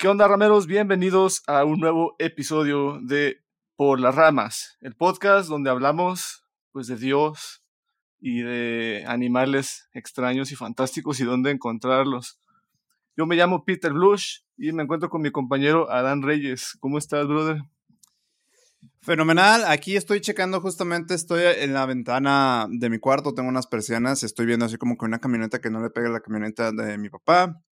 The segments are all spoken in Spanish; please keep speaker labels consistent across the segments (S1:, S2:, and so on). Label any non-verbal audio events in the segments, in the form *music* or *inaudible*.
S1: ¿Qué onda, rameros? Bienvenidos a un nuevo episodio de Por las Ramas, el podcast donde hablamos pues de Dios y de animales extraños y fantásticos y dónde encontrarlos. Yo me llamo Peter Blush y me encuentro con mi compañero Adán Reyes. ¿Cómo estás, brother?
S2: Fenomenal, aquí estoy checando justamente, estoy en la ventana de mi cuarto, tengo unas persianas, estoy viendo así como que una camioneta que no le pega la camioneta de mi papá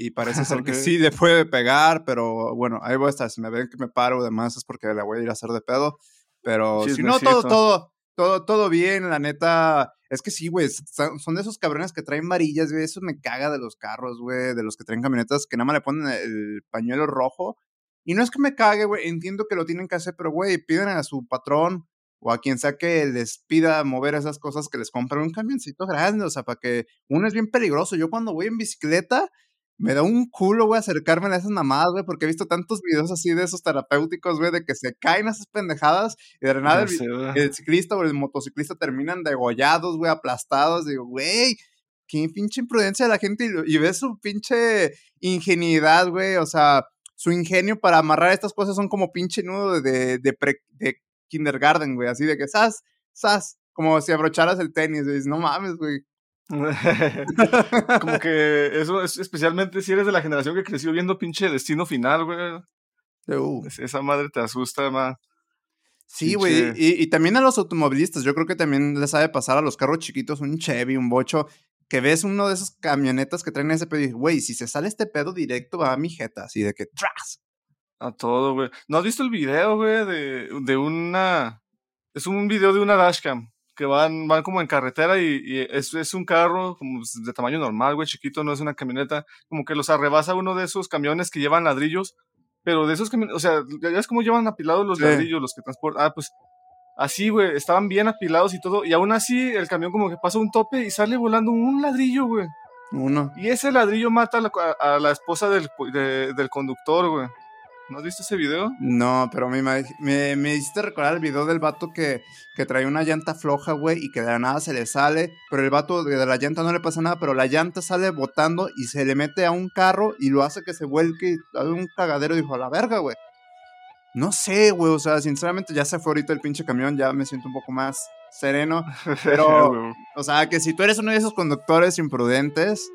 S2: y parece ser que sí le puede pegar, pero bueno, ahí voy a estar, si me ven que me paro o demás es porque la voy a ir a hacer de pedo, pero si no, todo, todo, todo, todo bien, la neta, es que sí, güey, son de esos cabrones que traen varillas, güey, eso me caga de los carros, güey, de los que traen camionetas que nada más le ponen el pañuelo rojo y no es que me cague, güey, entiendo que lo tienen que hacer, pero, güey, piden a su patrón o a quien sea que les pida mover esas cosas que les compren un camioncito grande, o sea, para que uno es bien peligroso. Yo cuando voy en bicicleta, me da un culo, güey, acercarme a esas mamadas, güey, porque he visto tantos videos así de esos terapéuticos, güey, de que se caen esas pendejadas y de nada el, ciclista o el motociclista terminan degollados, güey, aplastados. Digo, güey, qué pinche imprudencia de la gente y, y ves su pinche ingenuidad, güey, o sea su ingenio para amarrar estas cosas son como pinche nudo de, de, de kindergarten, güey, así de que sas, sas, como si abrocharas el tenis, güey, no mames, güey. *laughs*
S1: como que eso es especialmente si eres de la generación que creció viendo pinche destino final, güey. Uh. Esa madre te asusta, más.
S2: Sí, güey, y, y, también a los automovilistas, yo creo que también les sabe pasar a los carros chiquitos, un Chevy, un Bocho, que ves uno de esos camionetas que traen ese pedo y güey, si se sale este pedo directo va a mi jeta, así de que tras.
S1: A todo, güey. ¿No has visto el video, güey, de, de una... Es un video de una dashcam que van, van como en carretera y, y es, es, un carro como de tamaño normal, güey, chiquito, no es una camioneta, como que los arrebasa uno de esos camiones que llevan ladrillos, pero de esos camiones, o sea, ya es como llevan apilados los ladrillos, los que transportan, ah, pues Así, güey, estaban bien apilados y todo. Y aún así, el camión como que pasa un tope y sale volando un ladrillo, güey.
S2: Uno.
S1: Y ese ladrillo mata a la, esposa del, del conductor, güey. ¿No has visto ese video?
S2: No, pero me, me, me hiciste recordar el video del vato que, que trae una llanta floja, güey, y que de la nada se le sale, pero el vato de la llanta no le pasa nada, pero la llanta sale botando y se le mete a un carro y lo hace que se vuelque y un cagadero y dijo, a la verga, güey. No sé, güey, o sea, sinceramente ya se fue ahorita el pinche camión, ya me siento un poco más sereno. *laughs* Pero, o sea, que si tú eres uno de esos conductores imprudentes,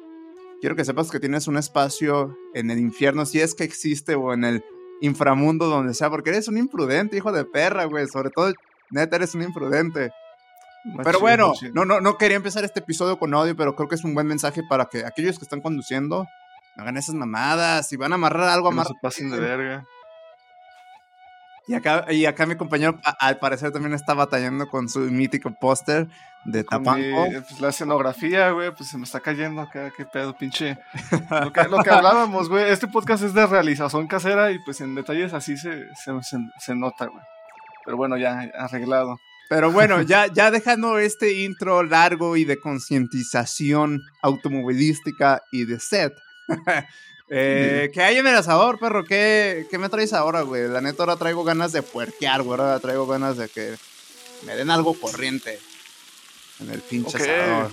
S2: quiero que sepas que tienes un espacio en el infierno, si es que existe, o en el inframundo, donde sea, porque eres un imprudente, hijo de perra, güey. Sobre todo, neta, eres un imprudente. pero bueno, no, no, no quería empezar este episodio con odio, pero creo que es un buen mensaje para que aquellos que están conduciendo hagan esas mamadas. Si van a amarrar algo, amarrar.
S1: No pasen de verga.
S2: Y acá, y acá mi compañero, al parecer, también está batallando con su mítico póster de Tapanco.
S1: pues, la escenografía, güey, pues se me está cayendo acá, qué pedo, pinche. Lo que, lo que hablábamos, güey, este podcast es de realización casera y pues en detalles así se, se, se, nota, güey. Pero bueno, ya arreglado.
S2: Pero bueno, *laughs* ya, ya dejando este intro largo y de concientización automovilística y de set, Eh, ¿Qué hay en el asador, perro? ¿Qué, ¿Qué, me traes ahora, güey? La neta, ahora traigo ganas de puerquear, güey. Ahora traigo ganas de que me den algo corriente en el pinche asador.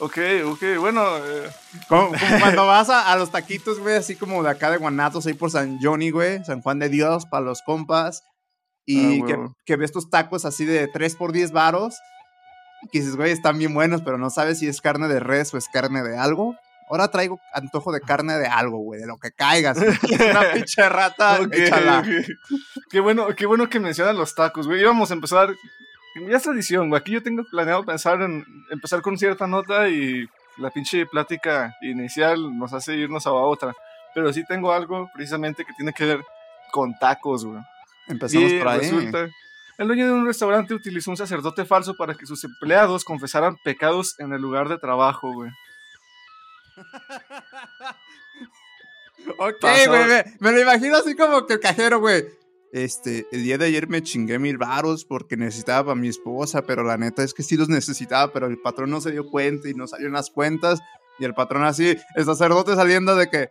S1: Ok, ok, bueno. Eh.
S2: Como, *laughs* cuando vas a, los taquitos, güey, así como de acá de Guanatos, ahí por San Johnny, güey, San Juan de Dios, para los compas. Y ah, que, que, ves tus tacos así de 3 por 10 varos. Y que dices, güey, están bien buenos, pero no sabes si es carne de res o es carne de algo. Ahora traigo antojo de carne de algo, güey, de lo que caigas. *laughs* Una pinche rata, échala.
S1: Qué bueno, qué bueno que mencionan los tacos, güey. Íbamos a empezar, ya es tradición, güey. Aquí yo tengo planeado pensar en empezar con cierta nota y la pinche plática inicial nos hace irnos a otra. Pero sí tengo algo precisamente que tiene que ver con tacos, güey.
S2: Empezamos por ahí. Resulta,
S1: el dueño de un restaurante utilizó un sacerdote falso para que sus empleados confesaran pecados en el lugar de trabajo, güey.
S2: Ok, güey, me, lo imagino así como que el cajero, güey. Este, el día de ayer me chingué mil varos porque necesitaba a mi esposa, pero la neta es que sí los necesitaba, pero el patrón no se dio cuenta y no salió en las cuentas. Y el patrón así, el sacerdote saliendo de que,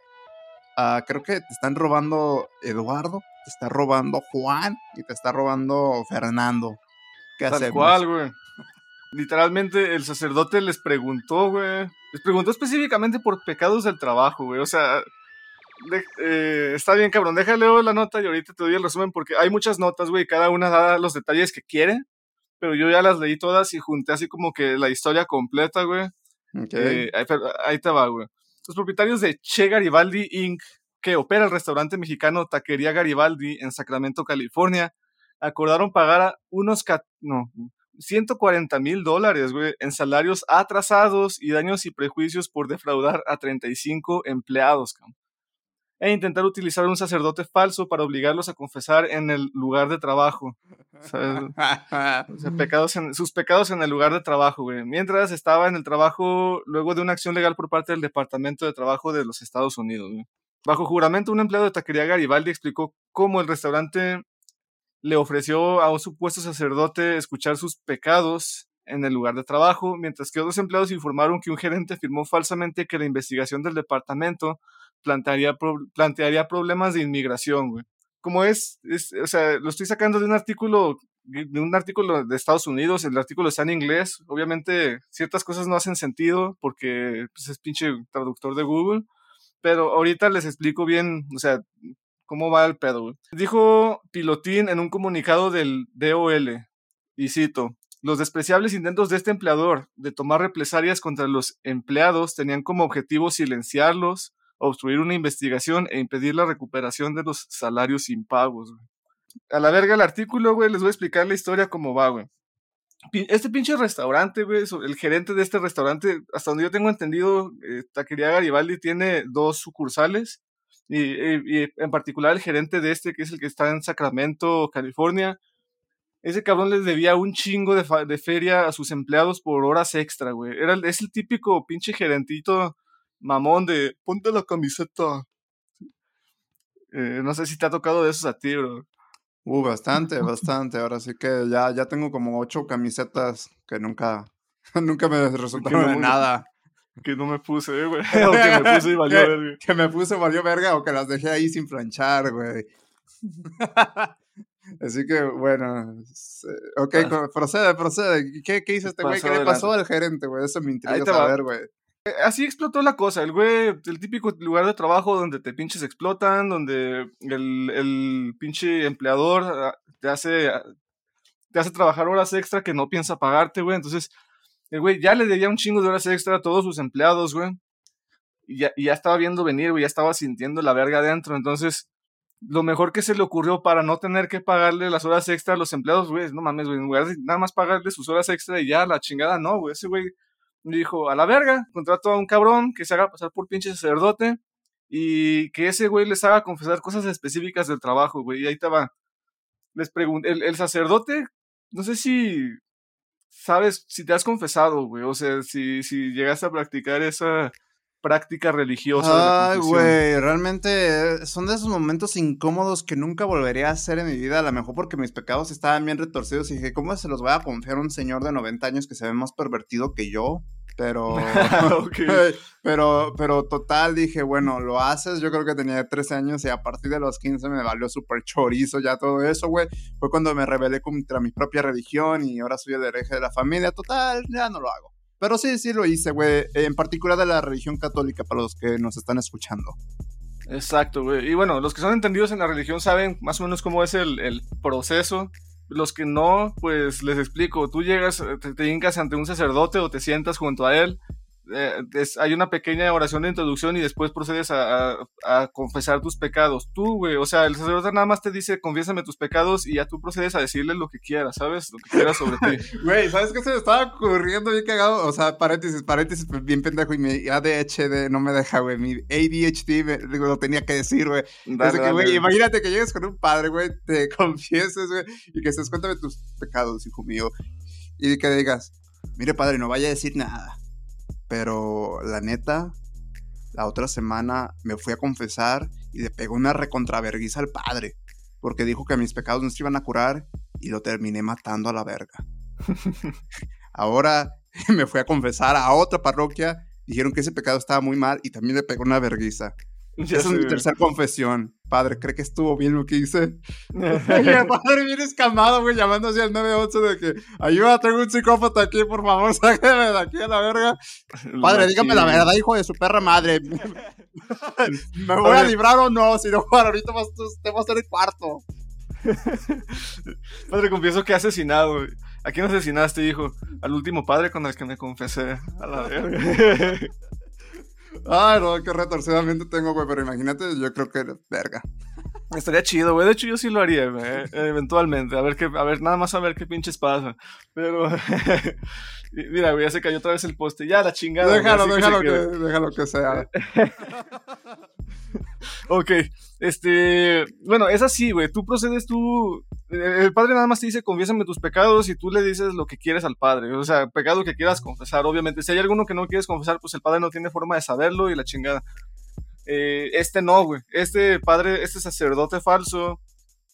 S2: uh, creo que te están robando Eduardo, te está robando Juan y te está robando Fernando.
S1: ¿Qué Tal cual, güey. Literalmente el sacerdote les preguntó, güey. Les preguntó específicamente por pecados del trabajo, güey. O sea, eh, está bien, cabrón. Déjale la nota y ahorita te doy el resumen porque hay muchas notas, güey. Cada una da los detalles que quiere. Pero yo ya las leí todas y junté así como que la historia completa, güey. Eh, ahí, te va, güey. Los propietarios de Che Garibaldi Inc., que opera el restaurante mexicano Taquería Garibaldi en Sacramento, California, acordaron pagar a unos no, 140 mil dólares, güey, en salarios atrasados y daños y prejuicios por defraudar a 35 empleados, cabrón e intentar utilizar un sacerdote falso para obligarlos a confesar en el lugar de trabajo. *laughs* pecados en, sus pecados en el lugar de trabajo, güey. Mientras estaba en el trabajo luego de una acción legal por parte del Departamento de Trabajo de los Estados Unidos. Bajo juramento, un empleado de taquería Garibaldi explicó cómo el restaurante le ofreció a un supuesto sacerdote escuchar sus pecados en el lugar de trabajo, mientras que otros empleados informaron que un gerente afirmó falsamente que la investigación del departamento plantearía, problemas de inmigración, güey. Como es, es, o sea, lo estoy sacando de un artículo de un artículo de Estados Unidos, el artículo está en inglés, obviamente ciertas cosas no hacen sentido porque pues, es pinche traductor de Google, pero ahorita les explico bien, o sea, cómo va el pedo. Dijo Pilotín en un comunicado del DOL, y cito, los despreciables intentos de este empleador de tomar represalias contra los empleados tenían como objetivo silenciarlos, obstruir una investigación e impedir la recuperación de los salarios impagos, güey. A la verga el artículo, güey, les voy a explicar la historia cómo va, güey. Este pinche restaurante, güey, el gerente de este restaurante, hasta donde yo tengo entendido, eh, Taquería Garibaldi tiene dos sucursales y, en particular el gerente de este, que es el que está en Sacramento, California, ese cabrón les debía un chingo de, de feria a sus empleados por horas extra, güey. Era, es el típico pinche gerentito mamón de ponte la camiseta. Eh, no sé si te ha tocado de esos a ti, bro.
S2: Uh, bastante, bastante. Ahora sí que ya, ya tengo como ocho camisetas que nunca, *laughs* nunca me resultaron de nada.
S1: Que no me puse, güey. *laughs* o que me puse y *laughs* valió verga.
S2: Que me puse valió verga o que las dejé ahí sin planchar, güey. *laughs* Así que, bueno. Ok, procede, procede. ¿Qué, qué hizo este güey? ¿Qué le pasó al gerente, güey? Eso me interesa saber, güey.
S1: Eh, así explotó la cosa, el güey, el típico lugar de trabajo donde te pinches explotan, donde el, el pinche empleador ah, te hace, ah, te hace trabajar horas extra que no piensa pagarte, güey. Entonces, el güey ya le debía un chingo de horas extra a todos sus empleados, güey. Y ya, y ya estaba viendo venir, güey, ya estaba sintiendo la verga adentro. Entonces, lo mejor que se le ocurrió para no tener que pagarle las horas extra a los empleados, güey, no mames, güey, nada más pagarle sus horas extra y ya, la chingada, no, güey, ese güey dijo, a la verga, contrato a un cabrón que se haga pasar por pinche sacerdote y que ese güey les haga confesar cosas específicas del trabajo, güey. Y ahí va. Les pregunto, el, el sacerdote, no sé si sabes, si te has confesado, güey, o sea, si, si llegaste a practicar esa práctica religiosa.
S2: Ay, güey, realmente son de esos momentos incómodos que nunca volvería a hacer en mi vida, a lo mejor porque mis pecados estaban bien retorcidos y dije, ¿cómo se los voy a confiar a un señor de 90 años que se ve más pervertido que yo? Pero, *laughs* *laughs* pero, pero total, dije, bueno, lo haces. Yo creo que tenía 13 años y a partir de los 15 me valió súper chorizo ya todo eso, güey. Fue cuando me rebelé contra mi propia religión y ahora soy el hereje de la familia. Total, ya no lo hago. Pero sí, sí lo hice, güey. En particular de la religión católica, para los que nos están escuchando.
S1: Exacto, güey. Y bueno, los que son entendidos en la religión saben más o menos cómo es el, el proceso los que no, pues les explico. Tú llegas, te, te hincas ante un sacerdote o te sientas junto a él eh, hay una pequeña oración de introducción y después procedes a, confesar tus pecados. Tú, güey, o sea, el sacerdote nada más te dice, confiésame tus pecados y ya tú procedes a decirle lo que quieras, ¿sabes? Lo que quieras sobre ti. *laughs*
S2: Güey, ¿sabes qué se me estaba ocurriendo bien cagado? O sea, paréntesis, paréntesis, pues, bien pendejo y mi ADHD no me deja, güey. Mi ADHD me, lo tenía que decir, güey. güey, imagínate que llegues con un padre, güey, te *laughs* confieses, güey, y que se cuéntame tus pecados, hijo mío. Y que digas, mire, padre, no vaya a decir nada pero la neta, la otra semana me fui a confesar y le pegó una recontraverguiza al padre. Porque dijo que mis pecados no se iban a curar y lo terminé matando a la verga. *laughs* Ahora *laughs* me fui a confesar a otra parroquia. Dijeron que ese pecado estaba muy mal y también le pegó una verguiza. Esa es mi tercera confesión. Padre cree que estuvo bien lo que hice. *laughs* y el padre viene escamado, güey, llamando así al 911 de que ayuda, tengo un psicópata aquí, por favor, *laughs* sáqueme de aquí a la verga. Padre, dígame la verdad, hijo de su perra madre. *laughs* ¿Me voy a librar o no? Si no, ahorita te vas a hacer el cuarto.
S1: padre, confieso que he asesinado, güey. ¿A quién asesinaste, hijo? Al último padre con el que me confesé. A la verga.
S2: Ay, no, qué retorcidamente tengo, güey, pero imagínate, yo creo que verga.
S1: Estaría chido, güey. De hecho, yo sí lo haría, güey. Eventualmente. A ver qué, a ver, nada más a ver qué pinches pasa. Pero. *laughs* Mira, güey, ya se cayó otra vez el poste. Ya, la chingada.
S2: Déjalo, déjalo que, déjalo que sea. *laughs*
S1: ok, este, bueno, es así, güey, tú procedes, tú, el padre nada más te dice, confiésame tus pecados y tú le dices lo que quieres al padre, o sea, pecado que quieras confesar, obviamente, si hay alguno que no quieres confesar, pues el padre no tiene forma de saberlo y la chingada. Eh, este no, güey, este padre, este sacerdote falso,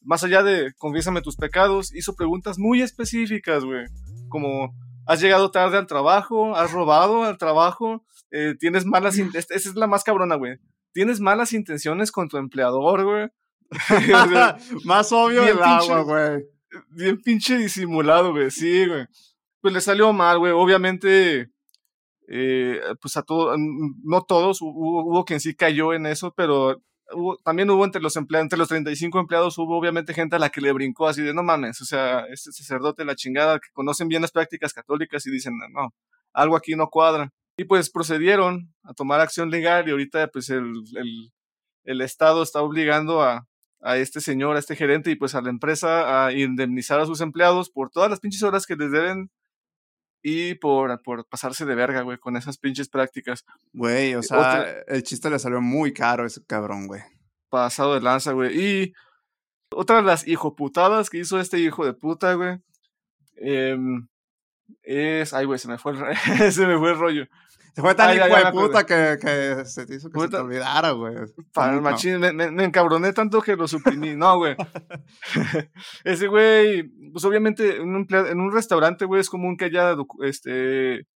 S1: más allá de confiésame tus pecados, hizo preguntas muy específicas, güey, como, has llegado tarde al trabajo, has robado al trabajo, eh, tienes malas... Esa es la más cabrona, güey tienes malas intenciones con tu empleador, güey. *laughs* *laughs*
S2: Más obvio el agua, güey.
S1: Bien pinche disimulado, güey. Sí, güey. Pues le salió mal, güey. Obviamente, eh, pues a todos, no todos, hubo, hubo, quien sí cayó en eso, pero también hubo entre los empleados, entre los 35 empleados, hubo obviamente gente a la que le brincó así de no mames, o sea, este sacerdote, la chingada, que conocen bien las prácticas católicas y dicen, no, algo aquí no cuadra. Y pues procedieron a tomar acción legal y ahorita pues el, el, Estado está obligando a, a, este señor, a este gerente y pues a la empresa a indemnizar a sus empleados por todas las pinches horas que les deben y por, por pasarse de verga, güey, con esas pinches prácticas.
S2: Güey, o eh, sea, el chiste le salió muy caro a ese cabrón, güey.
S1: Pasado de lanza, güey. Y otra de las hijoputadas que hizo este hijo de puta, güey. Eh, es. Ay, güey, se me fue el, *laughs* se me fue el rollo.
S2: Se fue tan hijo de puta que, que, se te hizo que se te olvidara, güey.
S1: Para el machín, me, me, encabroné tanto que lo suprimí. No, güey. *laughs* *laughs* Ese güey, pues obviamente en un, en un restaurante, güey, es común que haya este,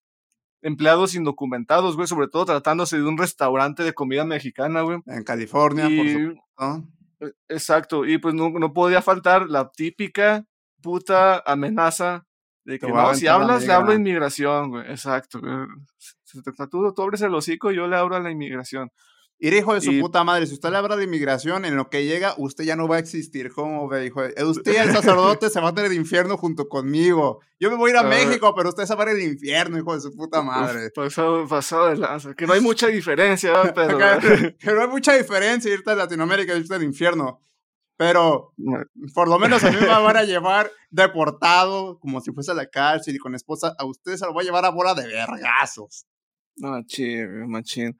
S1: empleados indocumentados, güey, sobre todo tratándose de un restaurante de comida mexicana, güey.
S2: En California, por supuesto.
S1: E, exacto, y pues no, no podía faltar la típica puta amenaza de que no, si hablas, le hablo a inmigración, güey. Exacto. Tú, tú abres el hocico y yo le abro a la inmigración.
S2: Ir hijo de su puta madre, si usted le habla de inmigración, en lo que llega, usted ya no va a existir. ¿Cómo ve, hijo? De... *laughs* Usted, el sacerdote, se va a tener el infierno junto conmigo. Yo me voy a ir a México, pero usted se va a ir al infierno, hijo de su puta madre.
S1: Pasado, pasado de lanza. Que no hay *laughs* mucha diferencia, pero. *laughs*
S2: que, no hay mucha diferencia irte a Latinoamérica y irte al infierno. Pero *laughs* por lo menos a mí me van a llevar deportado como si fuese a la cárcel y con esposa. A ustedes se lo voy a llevar a bola de vergazos.
S1: Machín, machín.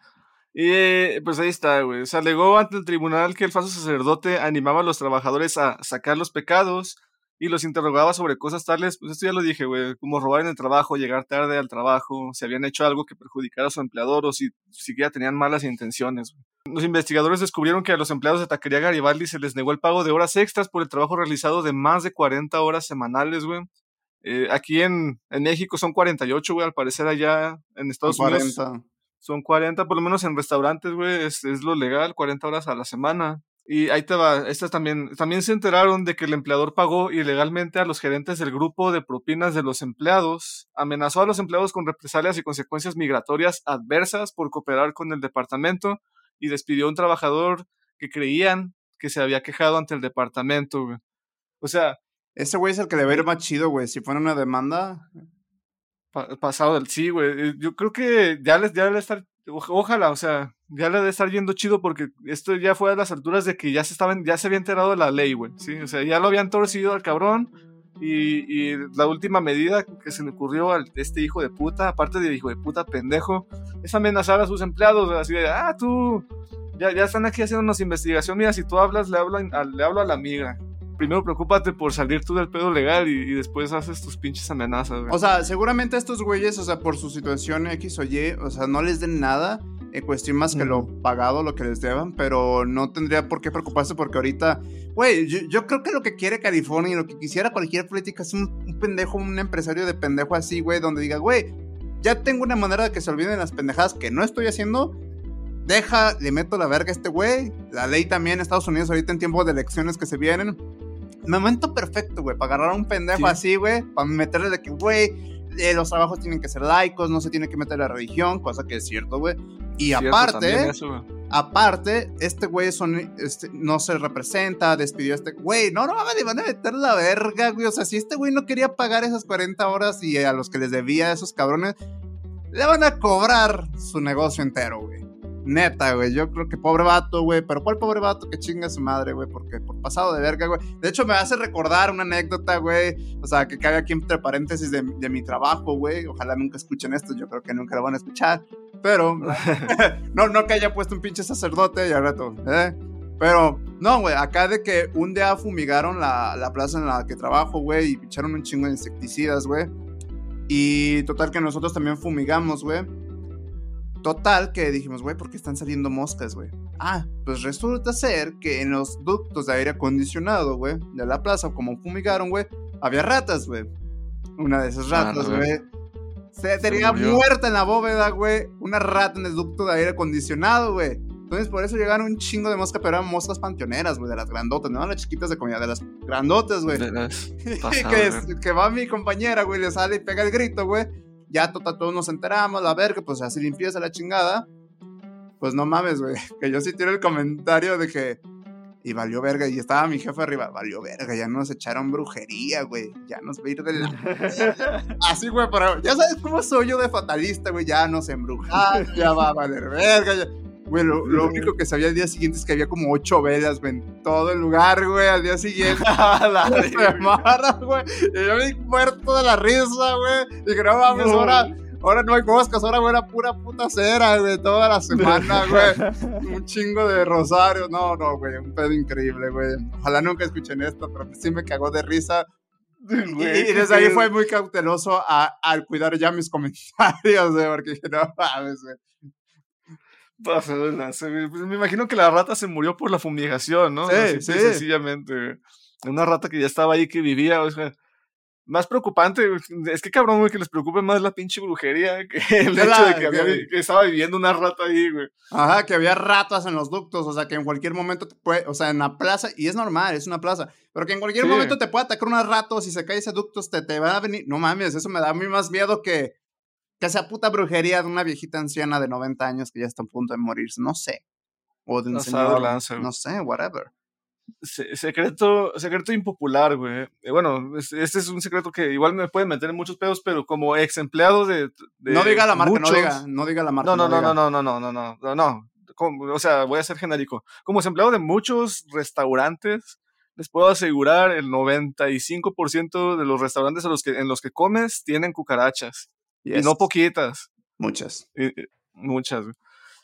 S1: Y pues ahí está, güey. Se alegó ante el tribunal que el falso sacerdote animaba a los trabajadores a sacar los pecados y los interrogaba sobre cosas tales, pues esto ya lo dije, güey, como robar en el trabajo, llegar tarde al trabajo, si habían hecho algo que perjudicara a su empleador o si siquiera tenían malas intenciones. Los investigadores descubrieron que a los empleados de Taquería Garibaldi se les negó el pago de horas extras por el trabajo realizado de más de 40 horas semanales, güey. Eh, aquí en, en, México son 48, güey, al parecer allá en Estados Unidos. Son 40, por lo menos en restaurantes, güey, es, es lo legal, 40 horas a la semana. Y ahí te va, estas también, también se enteraron de que el empleador pagó ilegalmente a los gerentes del grupo de propinas de los empleados, amenazó a los empleados con represalias y consecuencias migratorias adversas por cooperar con el departamento y despidió a un trabajador que creían que se había quejado ante el departamento, güey. O sea...
S2: Ese güey es el que debe ir más chido, güey. Si fuera una demanda...
S1: pasado del... Sí, güey. Yo creo que ya les, ya debe estar ojalá, o sea, ya le debe estar yendo chido porque esto ya fue a las alturas de que ya se estaban, ya se había enterado de la ley, güey, sí, o sea, ya lo habían torcido al cabrón y, y, la última medida que se le ocurrió a este hijo de puta, aparte de hijo de puta pendejo, es amenazar a sus empleados, así de, ah, tú, ya, ya están aquí haciendo unas investigaciones, mira, si tú hablas, le hablo le hablo a la amiga, primero preocúpate por salir tú del pedo legal y, después haces tus pinches amenazas, güey.
S2: O sea, seguramente estos güeyes, o sea, por su situación X o Y, o sea, no les den nada en cuestión más que lo pagado, lo que les deban, pero no tendría por qué preocuparse porque ahorita, güey, yo, creo que lo que quiere California y lo que quisiera cualquier política es un, un pendejo, un empresario de pendejo así, güey, donde diga, güey, ya tengo una manera de que se olviden las pendejadas que no estoy haciendo deja, le meto la verga a este güey. La ley también, Estados Unidos, ahorita en tiempos de elecciones que se vienen. Momento perfecto, güey, para agarrar a un pendejo así, güey, para meterle de que, güey, eh, los trabajos tienen que ser laicos, no se tiene que meter la religión, cosa que es cierto, güey. Y aparte, aparte, este güey este, no se representa, despidió a este güey. No, no, le van a meter la verga, güey. O sea, si este güey no quería pagar esas 40 horas y a los que les debía a esos cabrones, le van a cobrar su negocio entero, güey. Neta, güey. Yo creo que pobre vato, güey. Pero ¿cuál pobre vato que chinga su madre, güey? Porque por pasado de verga, güey. De hecho, me hace recordar una anécdota, güey. O sea, que cabe aquí entre paréntesis de, de mi trabajo, güey. Ojalá nunca escuchen esto. Yo creo que nunca lo van a escuchar. Pero, *laughs* no, no que haya puesto un pinche sacerdote y al rato, ¿eh? Pero, no, güey, acá de que un día fumigaron la, la plaza en la que trabajo, güey, y echaron un chingo de insecticidas, güey. Y total que nosotros también fumigamos, güey. Total que dijimos, güey, ¿por qué están saliendo moscas, güey? Ah, pues resulta ser que en los ductos de aire acondicionado, güey, de la plaza, como fumigaron, güey, había ratas, güey. Una de esas ratas, güey. Se tenía muerta en la bóveda, güey. Una rata en el ducto de aire acondicionado, güey. Entonces, por eso llegaron un chingo de moscas, pero eran moscas panteoneras, güey, de las grandotas, no las chiquitas de comida, de las grandotas, güey. *laughs* que, que va mi compañera, güey, le sale y pega el grito, güey ya todos nos enteramos, la verga, pues así limpieza la chingada. Pues no mames, güey, *laughs* que yo sí tiro el comentario de que y valió verga. Y estaba mi jefe arriba, valió verga, ya nos echaron brujería, güey. Ya nos va a ir de *laughs* Así, güey, pero ya sabes cómo soy yo de fatalista, güey. Ya nos embrujaron, ya va a valer verga. Ya. Güey, lo, único que sabía al día siguiente es que había como ocho velas, güey, en todo el lugar, güey, al día siguiente. *laughs* la semana, güey. Y yo me muerto de la risa, güey. Y que no mames, ahora, ahora no hay moscas, ahora, güey, era pura puta cera, güey, toda la semana, *laughs* güey. un chingo de rosario. No, no, güey, un pedo increíble, güey. Ojalá nunca escuchen esto, pero sí me cagó de risa. y, desde ahí fue muy cauteloso al cuidar ya mis comentarios, güey, porque dije, no mames, güey.
S1: Pues, me imagino que la rata se murió por la fumigación, ¿no? Sí, sí. Sencillamente. Una rata que ya estaba ahí, que vivía, o sea, más preocupante, es que cabrón, güey, que les preocupe más la pinche brujería *laughs* que el hecho de que, había, que, estaba viviendo una rata ahí, güey.
S2: Ajá, que había ratas en los ductos, o sea, que en cualquier momento te puede, o sea, en la plaza, y es normal, es una plaza, pero que en cualquier momento te puede atacar una rata o si se cae ese ducto, te, te van a venir, no mames, eso me da a mí más miedo que que sea puta brujería de una viejita anciana de 90 años que ya está a punto de morirse, no sé. O de un señor, no sé, whatever.
S1: secreto, secreto impopular, güey. Eh, bueno, este es un secreto que igual me puede meter en muchos pedos, pero como ex empleado de,
S2: No diga la marca, no diga, no diga la marca.
S1: No, no, no, no, no, no, no, no, no, no, no. o sea, voy a ser genérico. Como ex empleado de muchos restaurantes, les puedo asegurar el 95% de los restaurantes en los que, en los que comes tienen cucarachas. Y no poquitas.
S2: Muchas.
S1: muchas.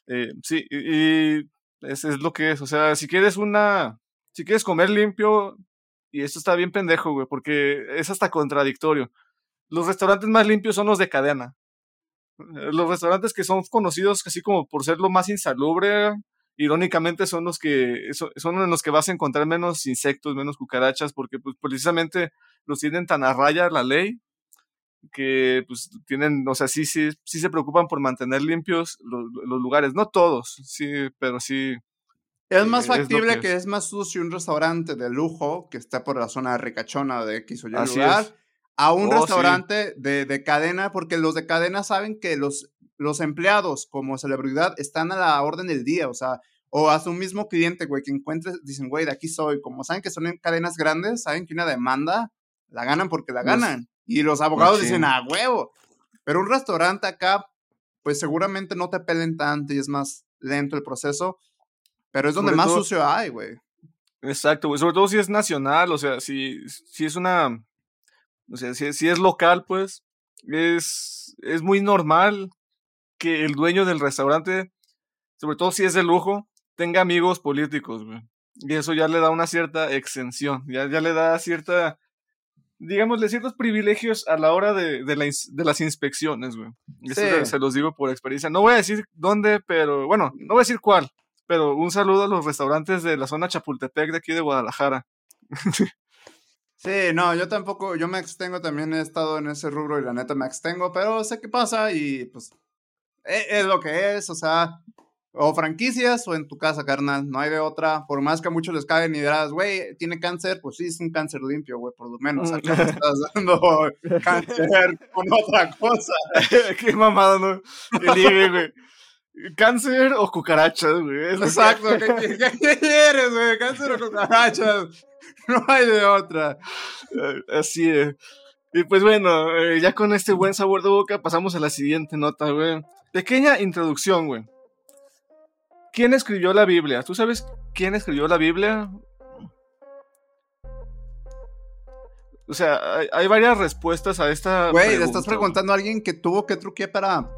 S1: Eh, sí, y, eso es lo que es. O sea, si quieres una. Si quieres comer limpio, y esto está bien pendejo, güey, porque es hasta contradictorio. Los restaurantes más limpios son los de cadena. Los restaurantes que son conocidos así como por ser lo más insalubre, irónicamente son los que son en los que vas a encontrar menos insectos, menos cucarachas, porque pues, precisamente los tienen tan a raya la ley que pues tienen, o sea, sí, sí, sí se preocupan por mantener limpios los, lugares, no todos, sí, pero sí.
S2: Es más factible que, es más sucio un restaurante de lujo que está por la zona ricachona de X o Y lugar a un oh, restaurante de, de, cadena, porque los de cadena saben que los, los empleados como celebridad están a la orden del día, o sea, o a su mismo cliente, güey, que encuentres, dicen, güey, de aquí soy, como saben que son en cadenas grandes, saben que una demanda la ganan porque la ganan. Y los abogados dicen, a huevo. Pero un restaurante acá, pues seguramente no te pelen tanto y es más lento el proceso. Pero es donde más sucio hay, güey.
S1: Exacto, güey. Sobre todo si es nacional, o sea, si, si es una. O sea, si, si es local, pues. Es, es muy normal que el dueño del restaurante, sobre todo si es de lujo, tenga amigos políticos, güey. Y eso ya le da una cierta exención, ya, ya le da cierta digámosle, ciertos privilegios a la hora de, de, las inspecciones, güey. Eso se los digo por experiencia. No voy a decir dónde, pero bueno, no voy a decir cuál, pero un saludo a los restaurantes de la zona Chapultepec de aquí de Guadalajara. *laughs*
S2: Sí, no, yo tampoco, yo me extengo también, he estado en ese rubro y la neta me extengo, pero sé qué pasa y pues e, es, lo que es, o sea, O franquicias o en tu casa, carnal. No hay de otra. Por más que a muchos les caen y dirás, güey, ¿tiene cáncer? Pues sí, es un cáncer limpio, güey, por lo menos.
S1: Mm.
S2: Acá me estás dando *laughs* cáncer con otra cosa. *laughs*
S1: Qué mamada, ¿no? Elige, güey. ¿Cáncer o cucarachas, güey?
S2: Exacto. *laughs* ¿Qué, qué- qué quieres, güey? Cáncer o cucarachas. No hay de otra.
S1: Eh, Así es. Y pues bueno, eh, ya con este buen sabor de boca pasamos a la siguiente nota, güey. Pequeña introducción, güey. ¿Quién escribió la Biblia? ¿Tú sabes quién escribió la Biblia? O sea, hay, hay varias respuestas a esta
S2: Güey, le estás preguntando a alguien que tuvo que truquear para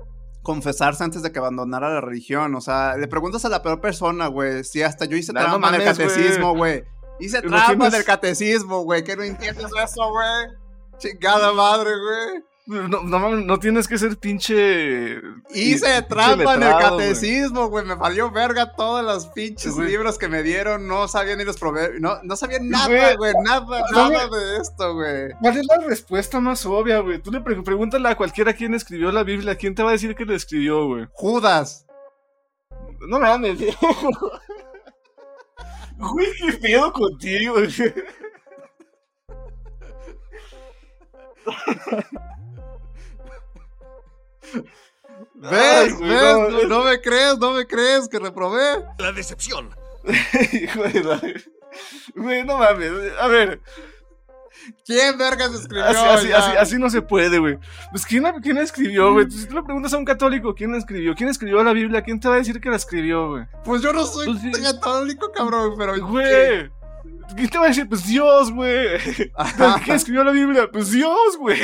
S2: confesarse antes de que abandonara la religión. O sea, le preguntas a la peor persona, güey. Si hasta yo hice
S1: No, no
S2: trampa en el catecismo, güey. Hice trampa en el catecismo, güey. ¿Qué no entiendes eso, güey? Chingada madre, güey.
S1: No, no, no tienes que ser pinche.
S2: Hice trampa en el catecismo, güey. Me valió verga todos los pinches libros que me dieron. No sabía ni los proverbios. No, no sabía nada,
S1: Güey.
S2: Nada, nada de esto, güey.
S1: ¿Cuál es la respuesta más obvia, güey? Tú le pre- pregúntale a cualquiera quién escribió la Biblia. ¿Quién te va a decir que la escribió, güey?
S2: Judas.
S1: No mames. Güey, qué pedo contigo, güey.
S2: ¿Ves?
S1: Ay,
S2: ¿Ves?
S1: no,
S2: No, no me crees, no me crees que reprobé.
S3: La decepción. *laughs*
S1: Hijo de la- Güey, no mames. A ver,
S2: ¿Quién vergas escribió?
S1: así, así, así, así no se puede, güey. Pues, ¿quién, la- quién la escribió, güey? Si tú le preguntas a un católico quién la escribió, quién escribió la Biblia, ¿quién te va a decir que la escribió, güey?
S2: Pues yo no soy
S1: Pues
S2: católico, cabrón, pero.
S1: Güey. ¿Quién te va a decir? Pues Dios, güey. *laughs* ¿Quién escribió la Biblia? Pues Dios, güey.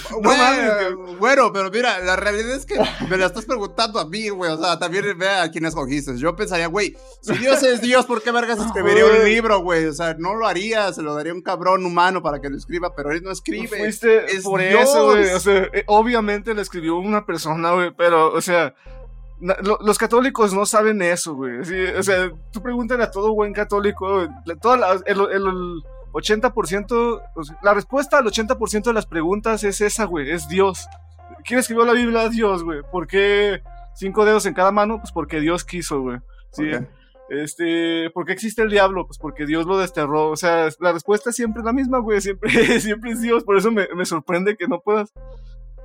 S1: *laughs* Mames,
S2: bueno, pero mira, la realidad es que me la estás preguntando a mí, güey. O sea, también ve a quién escogiste. Yo pensaría, güey, si Dios es Dios, ¿por qué vergas *laughs* escribiría un libro, güey? O sea, no lo haría, se lo daría a un cabrón humano para que lo escriba, pero él no escribe.
S1: Fuiste
S2: es
S1: por
S2: Dios.
S1: eso, güey. O sea, eh, obviamente la escribió una persona, güey. Pero, o sea, los católicos no saben eso, güey. Sí, o sea, tú pregúntale a todo buen católico, güey, toda la- el, el 80%, o sea, la respuesta al 80% de las preguntas es esa, güey. Es Dios. ¿Quién escribió la Biblia? Dios, güey. ¿Por qué cinco dedos en cada mano? Pues porque Dios quiso, güey. Sí. Este, ¿por qué existe el diablo? Pues porque Dios lo desterró. O sea, la respuesta siempre es la misma, güey. Siempre, *laughs* siempre es Dios. Por eso me, me sorprende que no puedas.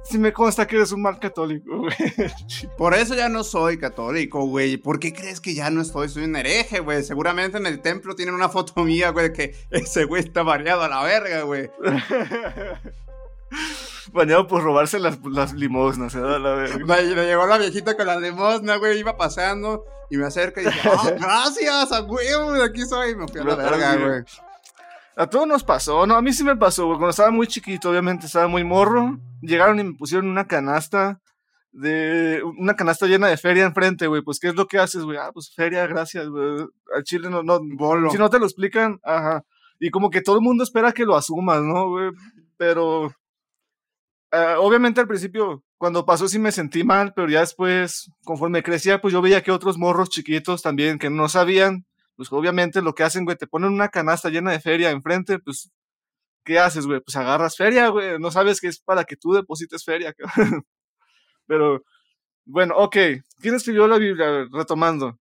S1: Sí me consta que eres un mal católico, güey. *laughs*
S2: Por eso ya no soy católico, güey. ¿Por qué crees que ya no estoy? Soy un hereje, güey. Seguramente en el templo tienen una foto *laughs* mía, güey, que ese güey está variado a la verga, güey. *laughs*
S1: Bañado por robarse las, las limosnas, ¿eh? La verga.
S2: Me, me llegó la viejita con la limosna, güey, iba pasando y me acerca y dije, ah, gracias, a de aquí soy. Me fui a la verga, güey.
S1: A todos nos pasó, no, a mí sí me pasó, güey. Cuando estaba muy chiquito, obviamente estaba muy morro. Llegaron y me pusieron una canasta de una canasta llena de feria enfrente, güey. Pues, ¿qué es lo que haces, güey? Ah, pues feria, gracias, güey. Al chile no, no,
S2: Bolo.
S1: si no te lo explican, ajá. Y como que todo el mundo espera que lo asumas, ¿no, güey? Pero eh, obviamente al principio, cuando pasó sí me sentí mal, pero ya después, conforme crecía, pues yo veía que otros morros chiquitos también que no sabían, pues obviamente lo que hacen, güey, te ponen una canasta llena de feria enfrente, pues, ¿qué haces, güey? Pues agarras feria, güey, no sabes que es para que tú deposites feria, *laughs* cabrón. Pero, bueno, ok, ¿quién escribió la Biblia? Retomando.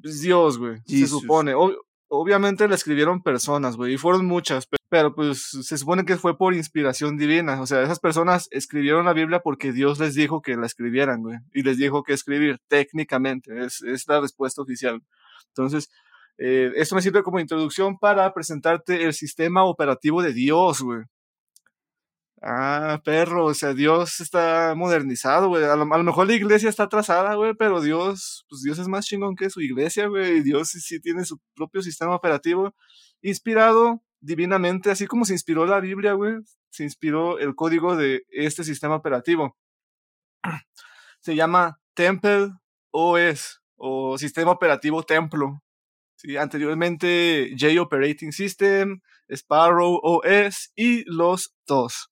S1: Pues Dios, güey, se supone. Ob- obviamente la escribieron personas, güey, y fueron muchas, pe- pero pues se supone que fue por inspiración divina. O sea, esas personas escribieron la Biblia porque Dios les dijo que la escribieran, güey, y les dijo que escribir técnicamente, es, es la respuesta oficial. Entonces, eh, esto me sirve como introducción para presentarte el sistema operativo de Dios, güey. Ah, perro, o sea, Dios está modernizado, güey. A lo, mejor la iglesia está atrasada, güey, pero Dios, pues Dios es más chingón que su iglesia, güey. Dios sí tiene su propio sistema operativo inspirado divinamente, así como se inspiró la Biblia, güey. Se inspiró el código de este sistema operativo. Se llama Temple OS o Sistema Operativo Templo. Anteriormente J Operating System, Sparrow OS y los dos.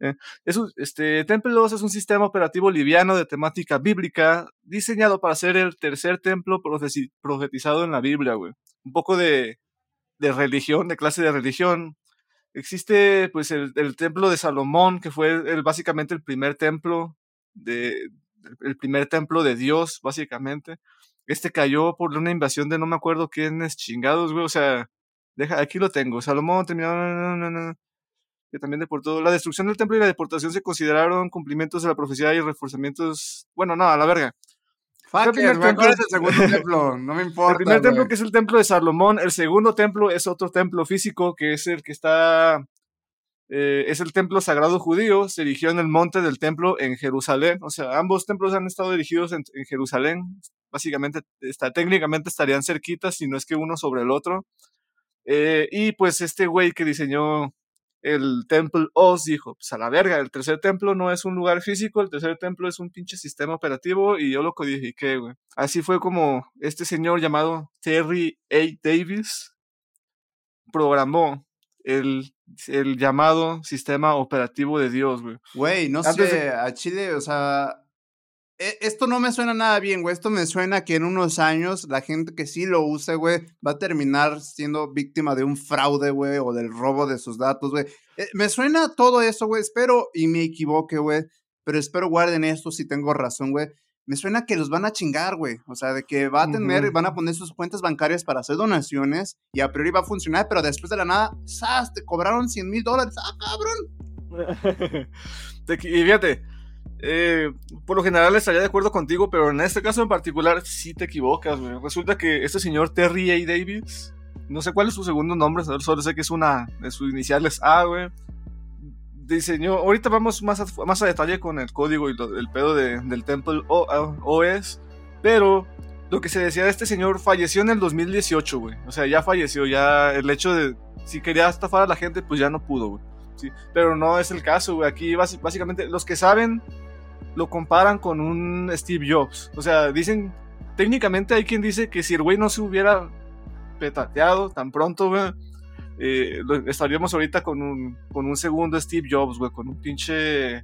S1: Eh, es un- este, es un sistema operativo liviano de temática bíblica diseñado para ser el tercer templo profetizado en la Biblia, güey. Un poco de, de religión, de clase de religión. Existe pues el, el templo de Salomón, que fue el- básicamente el primer templo de, el primer templo de Dios, básicamente. Este cayó por una invasión de no me acuerdo quiénes chingados, güey. O sea, deja, aquí lo tengo. Salomón terminó. que también deportó. La destrucción del templo y la deportación se consideraron cumplimientos de la profecía y reforzamientos. Bueno, no, a la verga.
S2: el primer templo es el segundo templo, no me importa. *laughs*
S1: El primer templo que es el templo de Salomón, el segundo templo es otro templo físico que es el que está eh, es el templo sagrado judío, se erigió en el monte del templo en Jerusalén. O sea, ambos templos han estado erigidos en, Jerusalén. Básicamente, está, técnicamente estarían cerquitas, si no es que uno sobre el otro. Eh, y pues este güey que diseñó el Temple Oz dijo, pues a la verga, el tercer templo no es un lugar físico, el tercer templo es un pinche sistema operativo y yo lo codifiqué, güey. Así fue como este señor llamado Terry A. Davis programó el, el llamado sistema operativo de Dios, güey.
S2: Güey, no sé, a Chile, o sea, esto no me suena nada bien, güey. Esto me suena que en unos años la gente que sí lo use, güey, va a terminar siendo víctima de un fraude, güey, o del robo de sus datos, güey. Eh, me suena todo eso, güey. Espero y me equivoque, güey. Pero espero guarden esto si tengo razón, güey me suena que los van a chingar, güey. O sea, de que va a tener, van a poner sus cuentas bancarias para hacer donaciones y a priori va a funcionar, pero después de la nada, ¡zas! Te cobraron 100 mil dólares. ¡Ah, cabrón! *laughs*
S1: y fíjate, eh, por lo general estaría de acuerdo contigo, pero en este caso en particular sí te equivocas, güey. Resulta que este señor Terry A. Davis, no sé cuál es su segundo nombre, solo sé que es una de sus iniciales A, güey diseñó, ahorita vamos más a, más a detalle con el código y el pedo del Temple OS, pero lo que se decía de este señor falleció en el 2018, güey. O sea, ya falleció, ya el hecho de, si quería estafar a la gente, pues ya no pudo, güey. Sí, pero no es el caso, güey. Aquí básicamente los que saben lo comparan con un Steve Jobs. O sea, dicen, técnicamente hay quien dice que si el güey no se hubiera petateado tan pronto, güey, eh, estaríamos ahorita con un, con un segundo Steve Jobs, güey, con un pinche...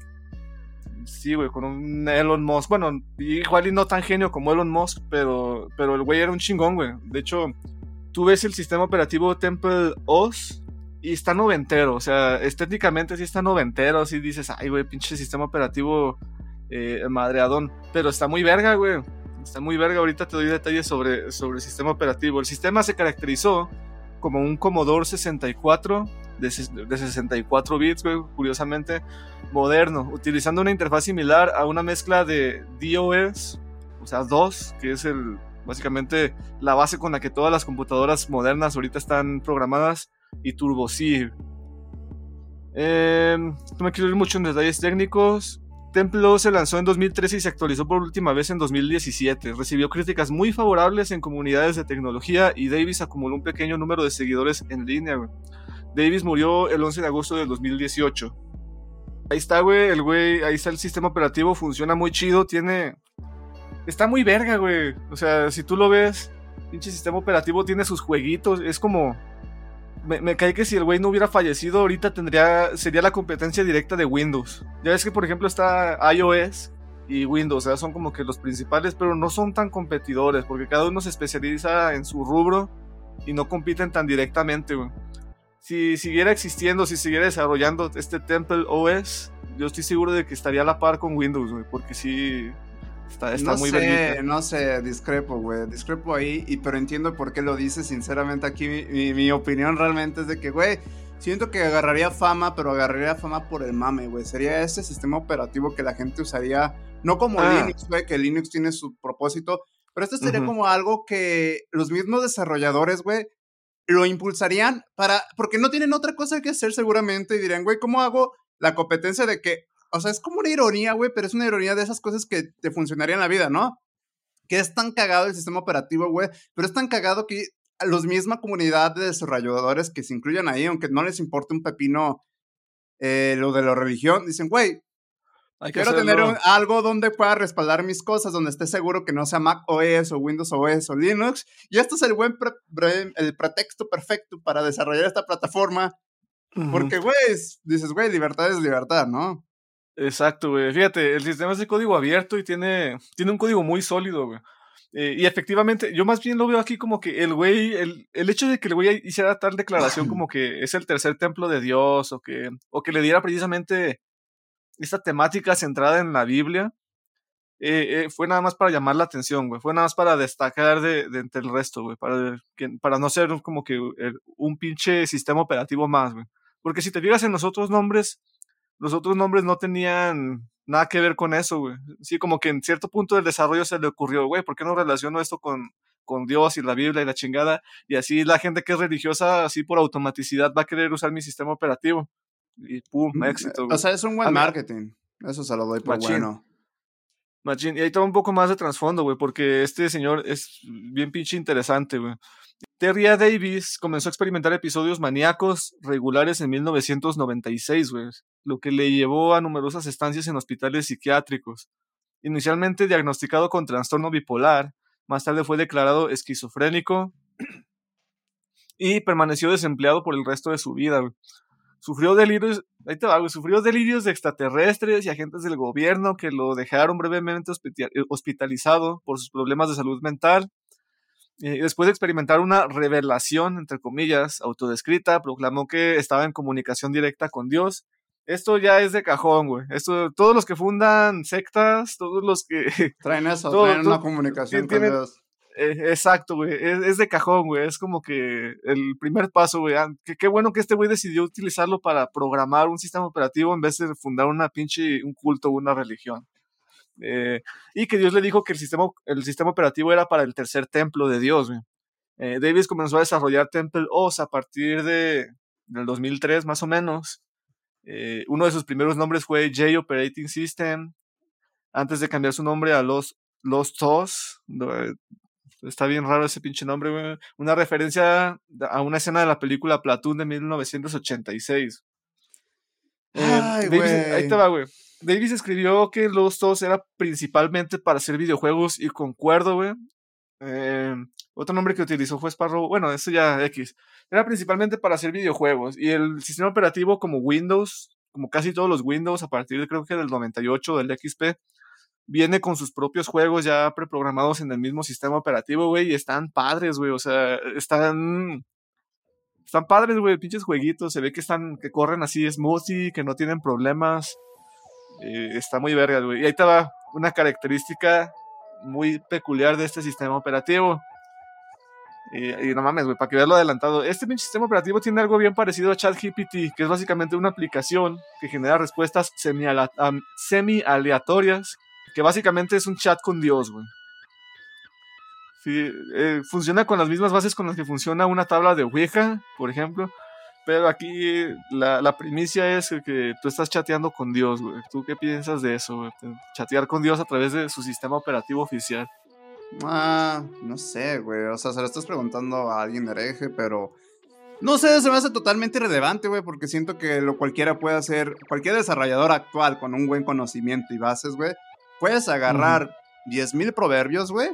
S1: Sí, güey, con un Elon Musk. Bueno, igual y no tan genio como Elon Musk, pero, pero el güey era un chingón, güey. De hecho, tú ves el sistema operativo Temple OS y está noventero. O sea, estéticamente sí está noventero. Así dices, ay, güey, pinche sistema operativo eh, madreadón. Pero está muy verga, güey. Está muy verga. Ahorita te doy detalles sobre, sobre el sistema operativo. El sistema se caracterizó como un Commodore 64 de, 64 bits, curiosamente, moderno, utilizando una interfaz similar a una mezcla de DOS, o sea, DOS, que es el, básicamente la base con la que todas las computadoras modernas ahorita están programadas, y TurboC. Eh, no me quiero ir mucho en detalles técnicos. Templo se lanzó en 2013 y se actualizó por última vez en 2017. Recibió críticas muy favorables en comunidades de tecnología y Davis acumuló un pequeño número de seguidores en línea. Davis murió el 11 de agosto de 2018. Ahí está, güey, el güey, ahí está el sistema operativo, funciona muy chido, tiene... Está muy verga, güey. O sea, si tú lo ves, pinche sistema operativo tiene sus jueguitos, es como me, cae que si el güey no hubiera fallecido, ahorita tendría, sería la competencia directa de Windows. Ya ves que, por ejemplo, está iOS y Windows, son como que los principales, pero no son tan competidores, porque cada uno se especializa en su rubro y no compiten tan directamente, güey. Si siguiera existiendo, si siguiera desarrollando este Temple OS, yo estoy seguro de que estaría a la par con Windows, güey, porque sí, Está,
S2: no muy sé, No sé, discrepo, güey. Discrepo ahí, y, pero entiendo por qué lo dices. Sinceramente, aquí mi, opinión realmente es de que, güey, siento que agarraría fama, pero agarraría fama por el mame, güey. Sería ese sistema operativo que la gente usaría, no como ah. Linux, güey, que Linux tiene su propósito, pero esto sería como algo que los mismos desarrolladores, güey, lo impulsarían para, porque no tienen otra cosa que hacer seguramente y dirían, güey, ¿cómo hago la competencia de que o sea, es como una ironía, güey, pero es una ironía de esas cosas que te funcionarían en la vida, ¿no? Que es tan cagado el sistema operativo, güey, pero es tan cagado que los misma comunidad de desarrolladores que se incluyan ahí, aunque no les importe un pepino eh, lo de la religión, dicen, güey, quiero tener algo donde pueda respaldar mis cosas, donde esté seguro que no sea Mac OS o Windows OS o Linux. Y esto es el buen el pretexto perfecto para desarrollar esta plataforma. Porque, güey, dices, güey, libertad es libertad, ¿no?
S1: Exacto, güey. Fíjate, el sistema es de código abierto y tiene, tiene un código muy sólido, güey. Eh, y efectivamente, yo más bien lo veo aquí como que el güey, el, el hecho de que el güey hiciera tal declaración *clears throat* como que es el tercer templo de Dios o que, o que le diera precisamente esta temática centrada en la Biblia, eh, eh, fue nada más para llamar la atención, güey. Fue nada más para destacar de, de entre el resto, güey. Para, para no ser como que un pinche sistema operativo más, güey. Porque si te fijas en los otros nombres, los otros nombres no tenían nada que ver con eso, güey. Sí, como que en cierto punto del desarrollo se le ocurrió, güey, ¿por qué no relaciono esto con, con Dios y la Biblia y la chingada? Y así la gente que es religiosa, así por automaticidad, va a querer usar mi sistema operativo. Y pum, mm, éxito.
S2: Güey. O sea, es un buen marketing. Eso se lo doy por bueno.
S1: Y ahí toma un poco más de trasfondo, güey, porque este señor es bien pinche interesante, güey. Terry A. Davis comenzó a experimentar episodios maníacos regulares en 1996, güey, lo que le llevó a numerosas estancias en hospitales psiquiátricos. Inicialmente diagnosticado con trastorno bipolar, más tarde fue declarado esquizofrénico y permaneció desempleado por el resto de su vida. Sufrió delirios, ahí te sufrió delirios de extraterrestres y agentes del gobierno que lo dejaron brevemente eh, hospitalizado por sus problemas de salud mental. Y después de experimentar una revelación, entre comillas, autodescrita, proclamó que estaba en comunicación directa con Dios. Esto ya es de cajón, güey. Esto, todos los que fundan sectas, todos los que... *laughs*
S2: Traen eso, traen una comunicación con Dios.
S1: Eh, exacto, güey. Es, de cajón, güey. Es como que el primer paso, güey. Ah, qué bueno que este güey decidió utilizarlo para programar un sistema operativo en vez de fundar una pinche, un culto o una religión. Eh, y que Dios le dijo que el sistema, el sistema operativo era para el tercer templo de Dios. Eh, Davis comenzó a desarrollar Temple OS a partir de, del 2003, más o menos. uno de sus primeros nombres fue J Operating System, antes de cambiar su nombre a los Los TOS, Está bien raro ese pinche nombre, güey. Una referencia a una escena de la película Platoon de 1986. Eh, Ay, Davis, ahí te va, güey. Davis escribió que los dos era principalmente para hacer videojuegos y concuerdo, güey. Eh, otro nombre que utilizó fue Sparrow. Bueno, eso ya X. Era principalmente para hacer videojuegos. Y el sistema operativo como Windows, como casi todos los Windows, a partir de creo que del 98 del XP, viene con sus propios juegos ya preprogramados en el mismo sistema operativo, güey, y están padres, güey, o sea, están están padres, güey, pinches jueguitos, se ve que están que corren así smoothie, que no tienen problemas. Eh, está muy verga, güey. Y ahí te va una característica muy peculiar de este sistema operativo. Y, no mames, güey, para que veas adelantado. Este sistema operativo tiene algo bien parecido a ChatGPT, que es básicamente una aplicación que genera respuestas semi-aleatorias que básicamente es un chat con Dios, güey. Sí, eh, funciona con las mismas bases con las que funciona una tabla de Ouija, por ejemplo. Pero aquí la, primicia es que tú estás chateando con Dios, güey. ¿Tú qué piensas de eso, güey? Chatear con Dios a través de su sistema operativo oficial.
S2: Ah, no sé, güey. O sea, se lo estás preguntando a alguien hereje, pero. No sé, se me hace totalmente irrelevante, güey, porque siento que lo cualquiera puede hacer, cualquier desarrollador actual con un buen conocimiento y bases, güey, Puedes agarrar 10.000 proverbios, güey,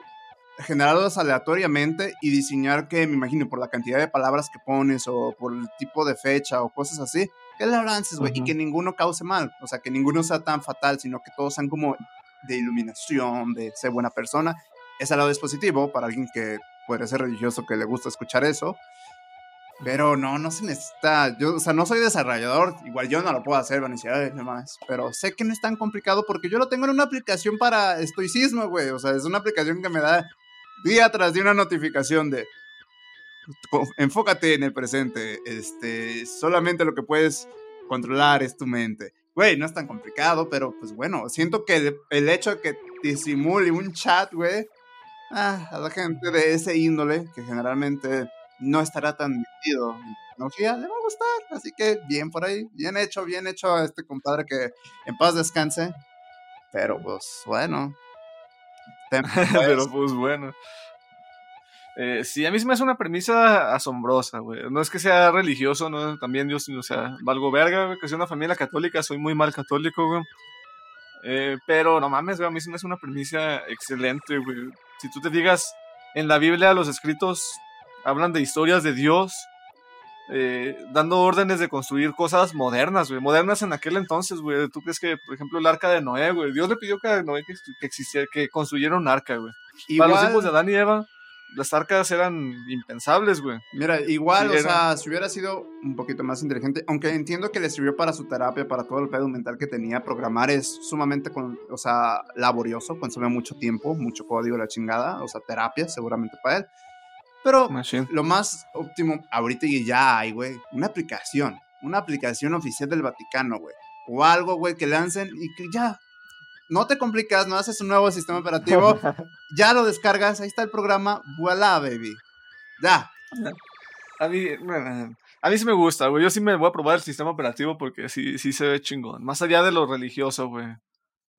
S2: generarlos aleatoriamente y diseñar que, me imagino, por la cantidad de palabras que pones o por el tipo de fecha o cosas así, que le avances, güey, y que ninguno cause mal. O sea, que ninguno sea tan fatal, sino que todos sean como de iluminación, de ser buena persona. Es al lado dispositivo para alguien que puede ser religioso que le gusta escuchar eso. Pero no, no se necesita. Yo, o sea, no soy desarrollador. Igual yo no lo puedo hacer, vanidades nomás. Pero sé que no es tan complicado porque yo lo tengo en una aplicación para estoicismo, güey. O sea, es una aplicación que me da día tras día una notificación de. Enfócate en el presente. Este, solamente lo que puedes controlar es tu mente. Güey, no es tan complicado, pero pues bueno, siento que el, el hecho de que te simule un chat, güey, ah, a la gente de ese índole, que generalmente no estará tan metido en tecnología, le va a gustar. Así que bien por ahí, bien hecho, bien hecho a este compadre que en paz descanse. Pero pues bueno. *laughs*
S1: Pero pues bueno. Eh, sí, a mí se me hace una premisa asombrosa, güey. No es que sea religioso, no, también Dios, o sea, valgo verga, güey, que soy una familia católica, soy muy mal católico, güey. Eh, pero no mames, güey, a mí se me hace una premisa excelente, güey. Si tú te digas, en la Biblia los escritos hablan de historias de Dios, eh, dando órdenes de construir cosas modernas, güey, modernas en aquel entonces, güey. ¿Tú crees que, por ejemplo, el arca de Noé, güey, Dios le pidió que a Noé que, existiera, que construyera un arca, güey. Para los hijos de Adán y Eva, las arcas eran impensables, güey.
S2: Mira, igual, o sea, si hubiera sido un poquito más inteligente, aunque entiendo que le sirvió para su terapia, para todo el pedo mental que tenía, programar es sumamente, con, o sea, laborioso, consume mucho tiempo, mucho código, la chingada, o sea, terapia seguramente para él. Pero lo más óptimo ahorita y ya hay, güey, una aplicación, una aplicación oficial del Vaticano, güey. O algo, güey, que lancen y que ya, no te complicas, no haces un nuevo sistema operativo, *laughs* ya lo descargas, ahí está el programa, voilà, baby. Ya.
S1: A mí, a mí sí me gusta, güey. Yo sí me voy a probar el sistema operativo porque sí, sí se ve chingón. Más allá de lo religioso, güey.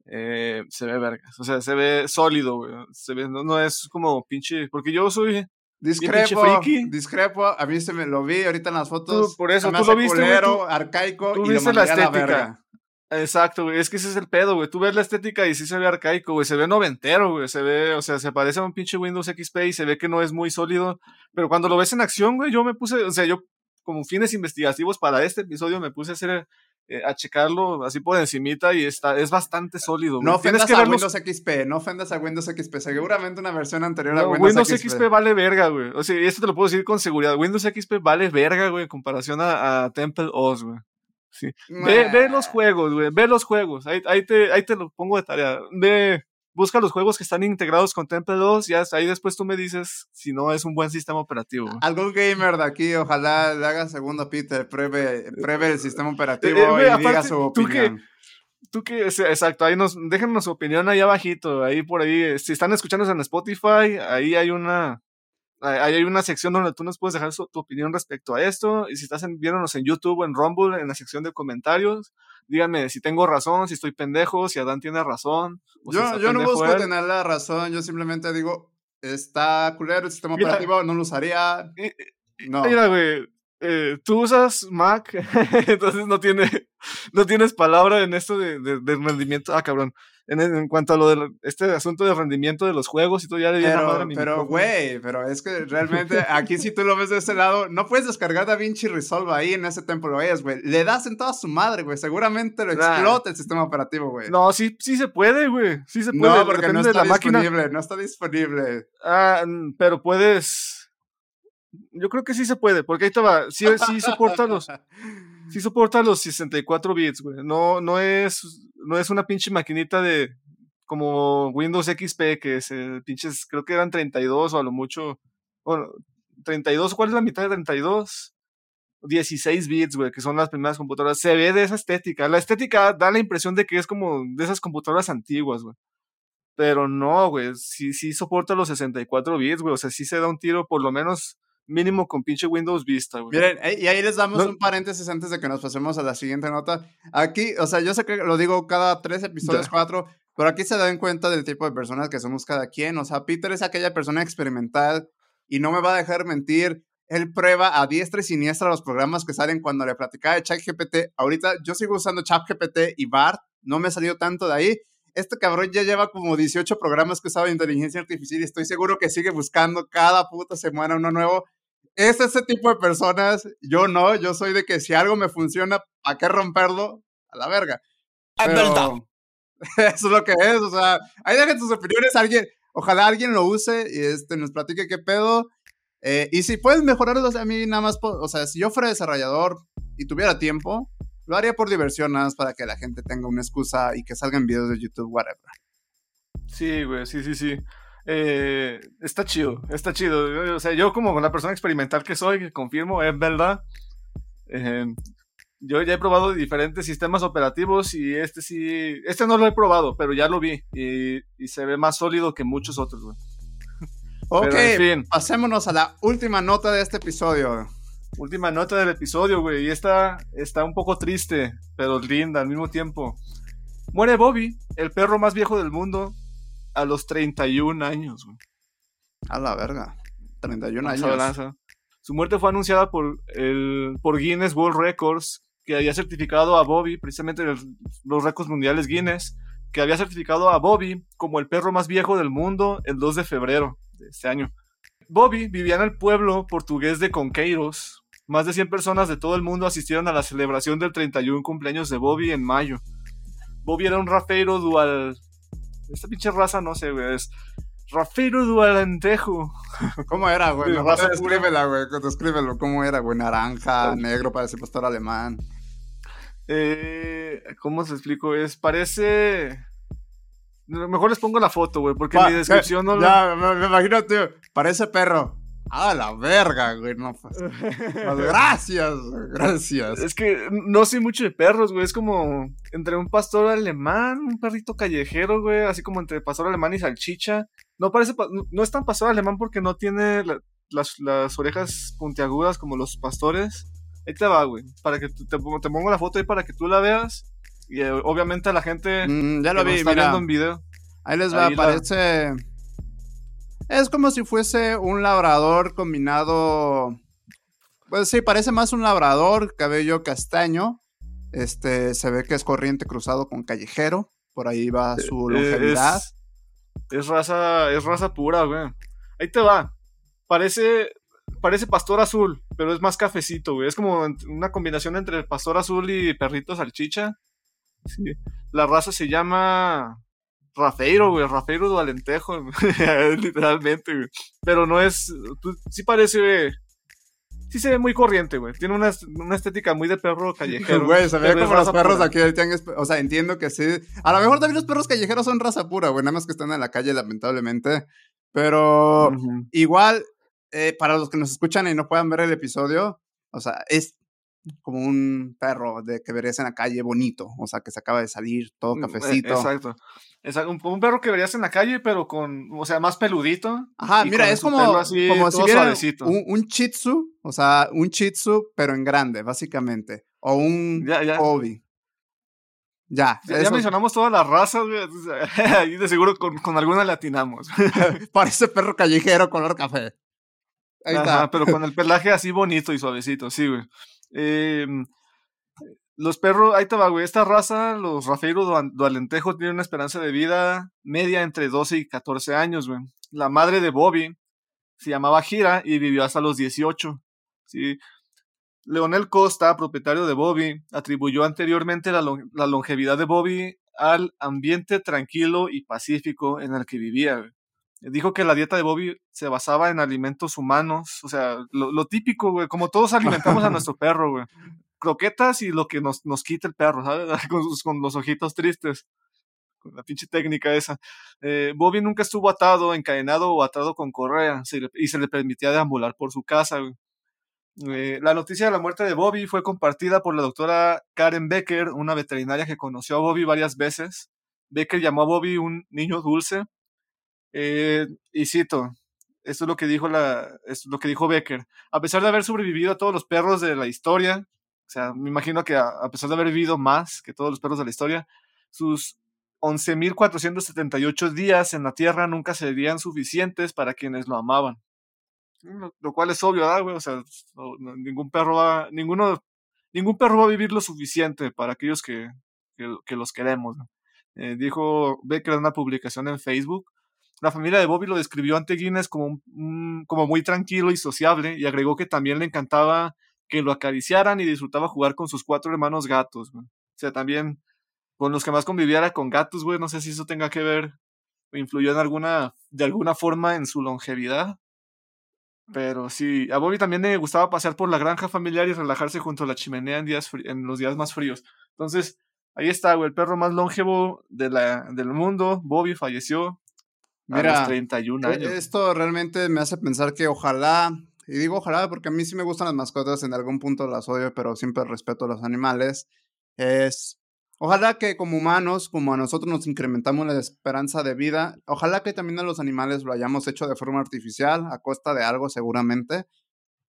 S1: Eh, se ve vergas. O sea, se ve sólido, güey. Se ve, no, es como pinche. Porque yo soy.
S2: Discrepo, discrepo, a mí se me lo vi ahorita en las fotos.
S1: por eso, tú lo viste.
S2: arcaico
S1: tú
S2: y
S1: viste la estética. Exacto, güey. Es que ese es el pedo, güey. Tú ves la estética y sí se ve arcaico, güey. Se ve noventero, güey. Se ve, o sea, se parece a un pinche Windows XP y se ve que no es muy sólido. Pero cuando lo ves en acción, güey, yo me puse, o sea, yo como fines investigativos para este episodio me puse a hacer eh, a checarlo así por encimita y está, es bastante sólido.
S2: Güey. No ofendas que a Windows XP, no ofendas a Windows XP, seguramente una versión anterior a Windows,
S1: Windows XP. vale verga, güey. O sea, esto te lo puedo decir con seguridad. Windows XP vale verga, güey, en comparación a, a Temple OS, güey. Sí. Ve, ve, los juegos, güey. Ve los juegos. Ahí, ahí, te, ahí te lo pongo de tarea. Ve, busca los juegos que están integrados con Temple 2. Ya ahí después tú me dices si no es un buen sistema operativo.
S2: Algún gamer de aquí, ojalá le haga segundo Peter, pruebe, pruebe el sistema operativo eh, y diga su opinión.
S1: Tú que, exacto, ahí nos, déjenos su opinión ahí abajito, ahí por ahí, si están escuchándonos en Spotify, ahí hay una, hay una sección donde tú nos puedes dejar tu opinión respecto a esto. Y si estás viéndonos en YouTube o en Rumble, en la sección de comentarios, díganme si tengo razón, si estoy pendejo, si Adán tiene razón.
S2: Yo, yo no busco tener la razón, yo simplemente digo, está culero el sistema operativo, no lo usaría.
S1: No. Mira, güey, eh, tú usas Mac, *laughs* entonces no, tiene, no tienes palabra en esto de, de, de rendimiento. Ah, cabrón en, cuanto a lo de este asunto de rendimiento de los juegos y todo, ya le
S2: pero, madre a mi Pero, güey, pero es que realmente aquí si tú lo ves de ese lado, no puedes descargar DaVinci Resolve ahí en ese tiempo lo veas, güey. Le das en toda su madre, güey. Seguramente lo explota el sistema operativo, güey.
S1: No, sí, sí se puede, güey. Sí se puede.
S2: No, porque no está disponible, no está disponible.
S1: Ah, pero puedes... Yo creo que sí se puede, porque ahí te va. Sí, sí soporta los... Sí *laughs* soporta los 64 bits, güey. No, no es no es una pinche maquinita de como Windows XP, que es el pinches, creo que eran 32 o a lo mucho, bueno, 32, ¿cuál es la mitad de 32? 16 bits, güey, que son las primeras computadoras. Se ve de esa estética. La estética da la impresión de que es como de esas computadoras antiguas, güey. Pero no, güey, sí, sí soporta los 64 bits, güey. O sea, sí se da un tiro, por lo menos mínimo con pinche Windows Vista, güey.
S2: Miren, y ahí les damos un paréntesis antes de que nos pasemos a la siguiente nota. Aquí, o sea, yo sé que lo digo cada tres episodios, cuatro, pero aquí se dan cuenta del tipo de personas que somos cada quien. O sea, Peter es aquella persona experimental y no me va a dejar mentir. Él prueba a diestra y siniestra los programas que salen cuando le platicaba de ChatGPT. Ahorita yo sigo usando ChatGPT y BART. No me ha salido tanto de ahí. Este cabrón ya lleva como 18 programas que usaba inteligencia artificial y estoy seguro que sigue buscando cada puta semana uno nuevo es ese tipo de personas. Yo no, yo soy de que si algo me funciona, ¿a qué romperlo? A la verga.
S1: Es verdad. *laughs*
S2: Eso es lo que es, o sea, ahí dejen sus opiniones, alguien, ojalá alguien lo use y este, nos platique qué pedo. Eh, y si pueden mejorarlos a mí nada más, o sea, si yo fuera desarrollador y tuviera tiempo, lo haría por diversión, nada más para que la gente tenga una excusa y que salgan videos de YouTube, whatever.
S1: Sí, güey, sí, sí, sí. Eh, está chido, está chido. O sea, yo como la persona experimental que soy, que confirmo, es verdad. Eh, yo ya he probado diferentes sistemas operativos y este sí, este no lo he probado, pero ya lo vi y, se ve más sólido que muchos otros. *laughs*
S2: Ok, pasémonos a la última nota de este episodio.
S1: Última nota del episodio, güey, y esta está un poco triste, pero linda al mismo tiempo. Muere Bobby, el perro más viejo del mundo, a los 31 años, güey.
S2: A la verga. 31 años.
S1: Su muerte fue anunciada por, el, por Guinness World Records, que había certificado a Bobby, precisamente los récords mundiales Guinness, que había certificado a Bobby como el perro más viejo del mundo el 2 de febrero de este año. Bobby vivía en el pueblo portugués de Conqueiros. Más de 100 personas de todo el mundo asistieron a la celebración del 31 cumpleaños de Bobby en mayo. Bobby era un rafeiro dual esta pinche raza, no sé, güey, es Rafairo Dualentejo.
S2: ¿Cómo era, güey? No, descríbela, güey. Descríbelo. ¿Cómo era, güey? Naranja, negro, parece pastor alemán.
S1: Eh, ¿Cómo se explico? Es, parece... Mejor les pongo la foto, güey, porque mi descripción *laughs* no
S2: Ya, me, me imagino, tío. Parece perro. A la verga, güey. No, pues, gracias, gracias.
S1: Es que no sé mucho de perros, güey. Es como entre un pastor alemán, un perrito callejero, güey. Así como entre pastor alemán y salchicha. No parece, no es tan pastor alemán porque no tiene las, las, orejas puntiagudas como los pastores. Ahí te va, güey. Para que te, te, pongo la foto ahí para que tú la veas. Y eh, obviamente la gente
S2: mm, ya lo vi, está viendo en video. Ahí les va, parece. Es como si fuese un labrador combinado. Pues sí, parece más un labrador, cabello castaño. Este, se ve que es corriente cruzado con callejero. Por ahí va eh, su longevidad.
S1: Es, raza, es raza pura, güey. Ahí te va. Parece, parece pastor azul, pero es más cafecito, güey. Es como una combinación entre pastor azul y perrito salchicha. Sí. La raza se llama Rafeiro, güey, Rafeiro do Alentejo, *laughs* literalmente, güey. Pero no es, pues, sí parece, sí se ve muy corriente, güey. Tiene una, una, estética muy de perro *laughs* callejero.
S2: Güey, se ve como los perros aquí O sea, entiendo que sí. A lo mejor también los perros callejeros son raza pura, güey. Nada más que están en la calle, lamentablemente. Pero igual, eh, para los que nos escuchan y no puedan ver el episodio, o sea, es como un perro de que verías en la calle bonito, o sea, que se acaba de salir, todo mm, e, cafecito.
S1: Exacto. Un, un, perro que verías en la calle, pero con, o sea, más peludito.
S2: Ajá, mira, es como, como si viera un, un chitsu, o sea, un chitsu, pero en grande, básicamente. O un ya, ya. hobby.
S1: Ya, ya, mencionamos todas las razas, *laughs* Ahí de seguro con, con alguna latinamos. *laughs* *laughs*
S2: Parece perro callejero color café.
S1: Ahí está. pero con el pelaje así bonito y suavecito, sí, güey. Eh, los perros, ahí te va, güey. Esta raza, los Rafeiro do Alentejo, tienen una esperanza de vida media entre 12 y 14 años, güey. La madre de Bobby se llamaba Gira y vivió hasta los 18. ¿sí? Leonel Costa, propietario de Bobby, atribuyó anteriormente la, la longevidad de Bobby al ambiente tranquilo y pacífico en el que vivía. Dijo que la dieta de Bobby se basaba en alimentos humanos, o sea, lo, típico, güey, como todos *laughs* alimentamos a nuestro perro, güey. Croquetas y lo que nos, nos quita el perro, ¿sabes? *laughs* Con, los ojitos tristes. Con la pinche técnica esa. Eh, Bobby nunca estuvo atado, encadenado o atado con correa y se le permitía deambular por su casa. Eh, la noticia de la muerte de Bobby fue compartida por la doctora Karen Becker, una veterinaria que conoció a Bobby varias veces. Becker llamó a Bobby un niño dulce eh, y cito, esto es lo que dijo la, es lo que dijo Becker. A pesar de haber sobrevivido a todos los perros de la historia, o sea, me imagino que a, pesar de haber vivido más que todos los perros de la historia, sus 11.478 días en la Tierra nunca serían suficientes para quienes lo amaban. Lo, cual es obvio, ¿verdad, güey? O sea, ningún perro va, ninguno, ningún perro va a vivir lo suficiente para aquellos que, que, los queremos. Eh, dijo Becker en una publicación en Facebook la familia de Bobby lo describió ante Guinness como, como muy tranquilo y sociable y agregó que también le encantaba que lo acariciaran y disfrutaba jugar con sus cuatro hermanos gatos. O sea, también con los que más conviviera con gatos, güey. No sé si eso tenga que ver o influyó en alguna, de alguna forma en su longevidad. Pero sí, a Bobby también le gustaba pasear por la granja familiar y relajarse junto a la chimenea en, días en los días más fríos. Entonces, ahí está, güey, el perro más longevo de la, del mundo. Bobby falleció Mira, 31 e, años.
S2: Esto realmente me hace pensar que ojalá, y digo ojalá porque a mí sí me gustan las mascotas, en algún punto las odio, pero siempre respeto a los animales. Es, ojalá que como humanos, como a nosotros nos incrementamos la esperanza de vida, ojalá que también a los animales lo hayamos hecho de forma artificial, a costa de algo seguramente,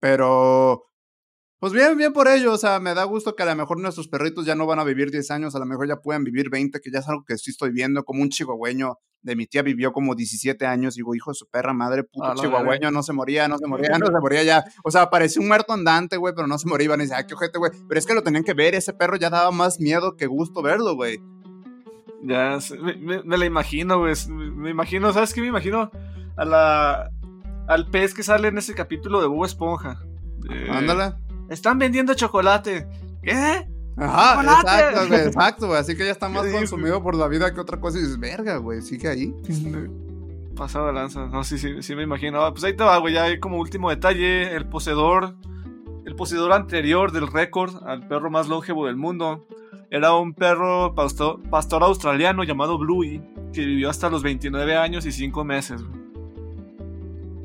S2: pero pues bien, bien por ello, o sea, me da gusto que a lo mejor nuestros perritos ya no van a vivir 10 años, a lo mejor ya pueden vivir 20, que ya es algo que sí estoy viendo, como un chihuahueño de mi tía vivió como 17 años, y digo, hijo de su perra madre, puto chihuahueño, no se moría, no se moría, *laughs* no se moría ya. O sea, parecía un muerto andante, güey, pero no se moría. Y dice, ay, qué ojete, güey. Pero es que lo tenían que ver, ese perro ya daba más miedo que gusto verlo, güey.
S1: Ya, me, me, la imagino, güey. Me imagino, ¿sabes qué? Me imagino a la, al pez que sale en ese capítulo de Bob Esponja.
S2: Ándale.
S1: Están vendiendo chocolate. ¿Qué?
S2: Ajá, exacto, güey, exacto, güey. Así que ya está más consumido por la vida que otra cosa y dices, verga, güey, sigue ahí. *laughs*
S1: Pasado de lanza. No, sí, sí, sí me imagino. Ah, pues ahí te va, güey. Ya hay como último detalle. El poseedor. El poseedor anterior del récord al perro más longevo del mundo. Era un perro pastor, pastor australiano llamado Bluey. Que vivió hasta los 29 años y 5 meses, güey.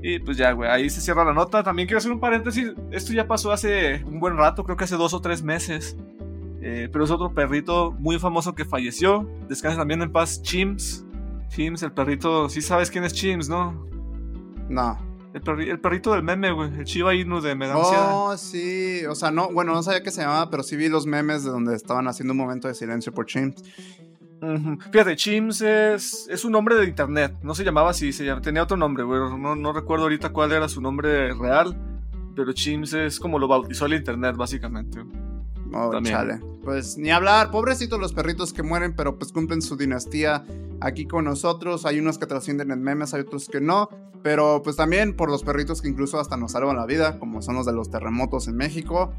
S1: Y pues ya, güey, ahí se cierra la nota. También quiero hacer un paréntesis. Esto ya pasó hace un buen rato, creo que hace dos o tres meses. Eh, pero es otro perrito muy famoso que falleció. Descansa también en paz, Chims. Chims, el perrito. Sí sabes quién es Chims, ¿no?
S2: No.
S1: El, perrito del meme, güey. El Chiva Inu de Medancia.
S2: Oh, sí. O sea, no, bueno, no sabía qué se llamaba, pero sí vi los memes de donde estaban haciendo un momento de silencio por Chims.
S1: Fíjate, Chims es, es un nombre de internet. No se llamaba así, se tenía otro nombre, güey. No, no recuerdo ahorita cuál era su nombre real. Pero Chims es como lo bautizó el internet, básicamente.
S2: Oh, chale. Pues ni hablar, pobrecitos los perritos que mueren, pero pues cumplen su dinastía aquí con nosotros. Hay unos que trascienden en memes, hay otros que no. Pero pues también por los perritos que incluso hasta nos salvan la vida, como son los de los terremotos en México.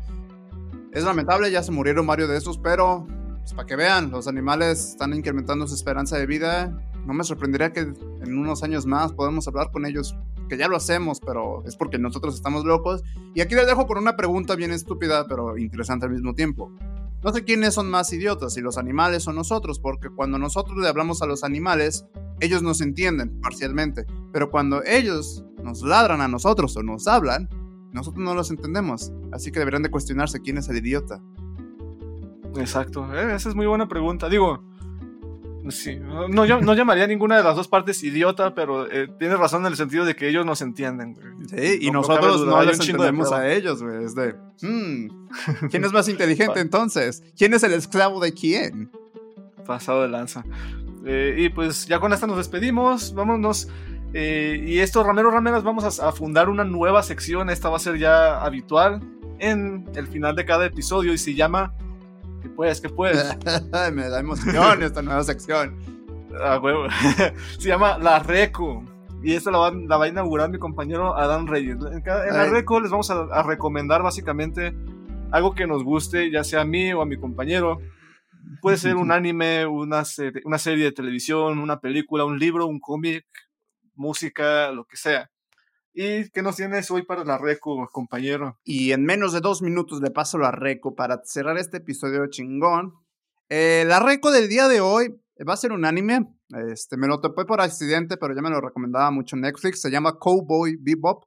S2: Es lamentable, ya se murieron varios de esos, pero pues, para que vean, los animales están incrementando su esperanza de vida. No me sorprendería que en unos años más podamos hablar con ellos que ya lo hacemos, pero es porque nosotros estamos locos. Y aquí les dejo con una pregunta bien estúpida, pero interesante al mismo tiempo. No sé quiénes son más idiotas, si los animales o nosotros, porque cuando nosotros le hablamos a los animales, ellos nos entienden parcialmente, pero cuando ellos nos ladran a nosotros o nos hablan, nosotros no los entendemos. Así que deberían de cuestionarse quién es el idiota.
S1: Exacto, eh, esa es muy buena pregunta. Digo, Sí, no, no llamaría a ninguna de las dos partes idiota, pero eh, tienes razón en el sentido de que ellos nos entienden,
S2: Sí, y nosotros no les entendemos a ellos, güey. Es de, hmm, *laughs* ¿quién es más inteligente entonces? ¿Quién es el esclavo de quién?
S1: Pasado de lanza. Eh, y pues ya con esta nos despedimos, vámonos. Eh, y esto, Ramero Rameras, vamos a, a fundar una nueva sección. Esta va a ser ya habitual en el final de cada episodio y se llama que puedes, que puedes. *laughs*
S2: Me da emoción esta nueva sección.
S1: Ah, huevo. *laughs* Se llama La Reco. Y esta la va, la va, a inaugurar mi compañero Adán Reyes. En, La Reco les vamos a, recomendar básicamente algo que nos guste, ya sea a mí o a mi compañero. Puede ser un *laughs* anime, una, una serie de televisión, una película, un libro, un cómic, música, lo que sea. ¿Y qué nos tienes hoy para la Reco, compañero?
S2: Y en menos de dos minutos le paso la Reco para cerrar este episodio chingón. Eh, la Reco del día de hoy va a ser un anime. Este, me lo topé por accidente, pero ya me lo recomendaba mucho Netflix. Se llama Cowboy Bebop.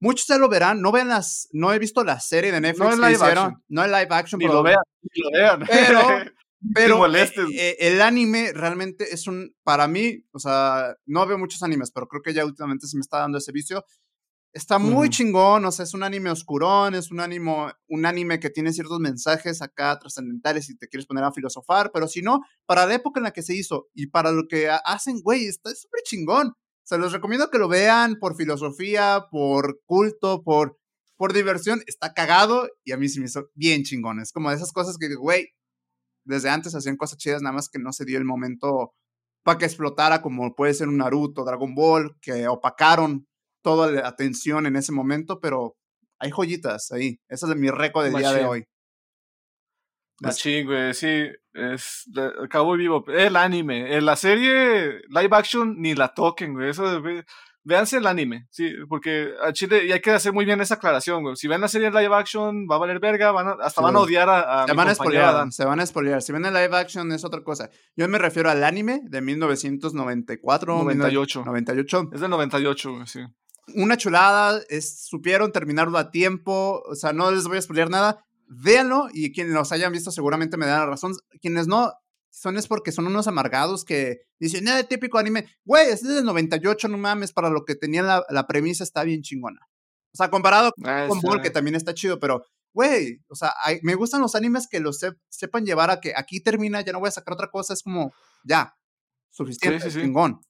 S2: Muchos ya lo verán. No, vean las, no he visto la serie de Netflix
S1: no en live Action.
S2: No en live action.
S1: Ni lo vean. Ni lo vean.
S2: Pero, *laughs* *laughs* pero eh, eh, el anime realmente es un, para mí, o sea, no veo muchos animes, pero creo que ya últimamente se me está dando ese vicio. Está muy chingón, o sea, es un anime oscurón, es un anime, un anime que tiene ciertos mensajes acá trascendentales si te quieres poner a filosofar, pero si no, para la época en la que se hizo y para lo que hacen, güey, está súper chingón. Se los recomiendo que lo vean por filosofía, por culto, por, por diversión. Está cagado y a mí se me hizo bien chingón. Es como de esas cosas que, güey, desde antes hacían cosas chidas, nada más que no se dio el momento para que explotara como puede ser un Naruto, Dragon Ball, que opacaron toda la atención en ese momento, pero hay joyitas ahí. Ese es mi récord del día de hoy.
S1: Machín, güey, sí, es Cowboy Vivo. El anime, en la serie live action ni la toquen, güey. Eso, véanse el anime, sí, porque a Chile, y hay que hacer muy bien esa aclaración, güey. Si ven la serie live action, va a valer verga, van hasta van a odiar a,
S2: se van a spoilear, Se van a spoilear. Si ven el live action es otra cosa. Yo me refiero al anime de 1994.
S1: 98.
S2: 98.
S1: Es del 98, güey, sí
S2: una chulada, es, supieron terminarlo a tiempo, o sea, no les voy a explicar nada, véanlo y quienes los hayan visto seguramente me dan la razón, quienes no, son es porque son unos amargados que dicen, nada, típico anime, güey, es del 98, no mames, para lo que tenía la, la premisa está bien chingona. O sea, comparado ah, con Ball, que también está chido, pero, güey, o sea, me gustan los animes que los sepan llevar a que aquí termina, ya no voy a sacar otra cosa, es como, ya, suficiente, chingón.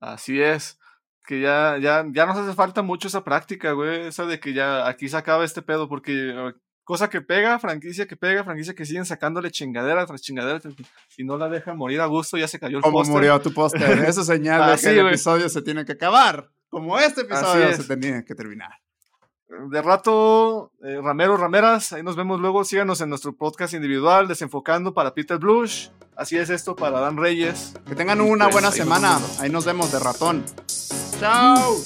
S1: Así es que ya, ya, ya nos hace falta mucho esa práctica, güey, esa de que ya aquí se acaba este pedo, porque ah, cosa que pega, franquicia que pega, franquicia que siguen sacándole chingadera tras chingadera, y no la dejan morir a gusto, ya se cayó el
S2: Como murió tu póster, *laughs* eso señala que el episodio se tiene que acabar, como este episodio se tenía que terminar.
S1: De rato, eh, Ramero, Rameras, ahí nos vemos luego, síganos en nuestro podcast individual, Desenfocando para Peter Blush, así es esto para Dan Reyes.
S2: Que tengan una
S1: Pues,
S2: buena
S1: ahí
S2: semana. Ahí nos vemos de ratón. Chao.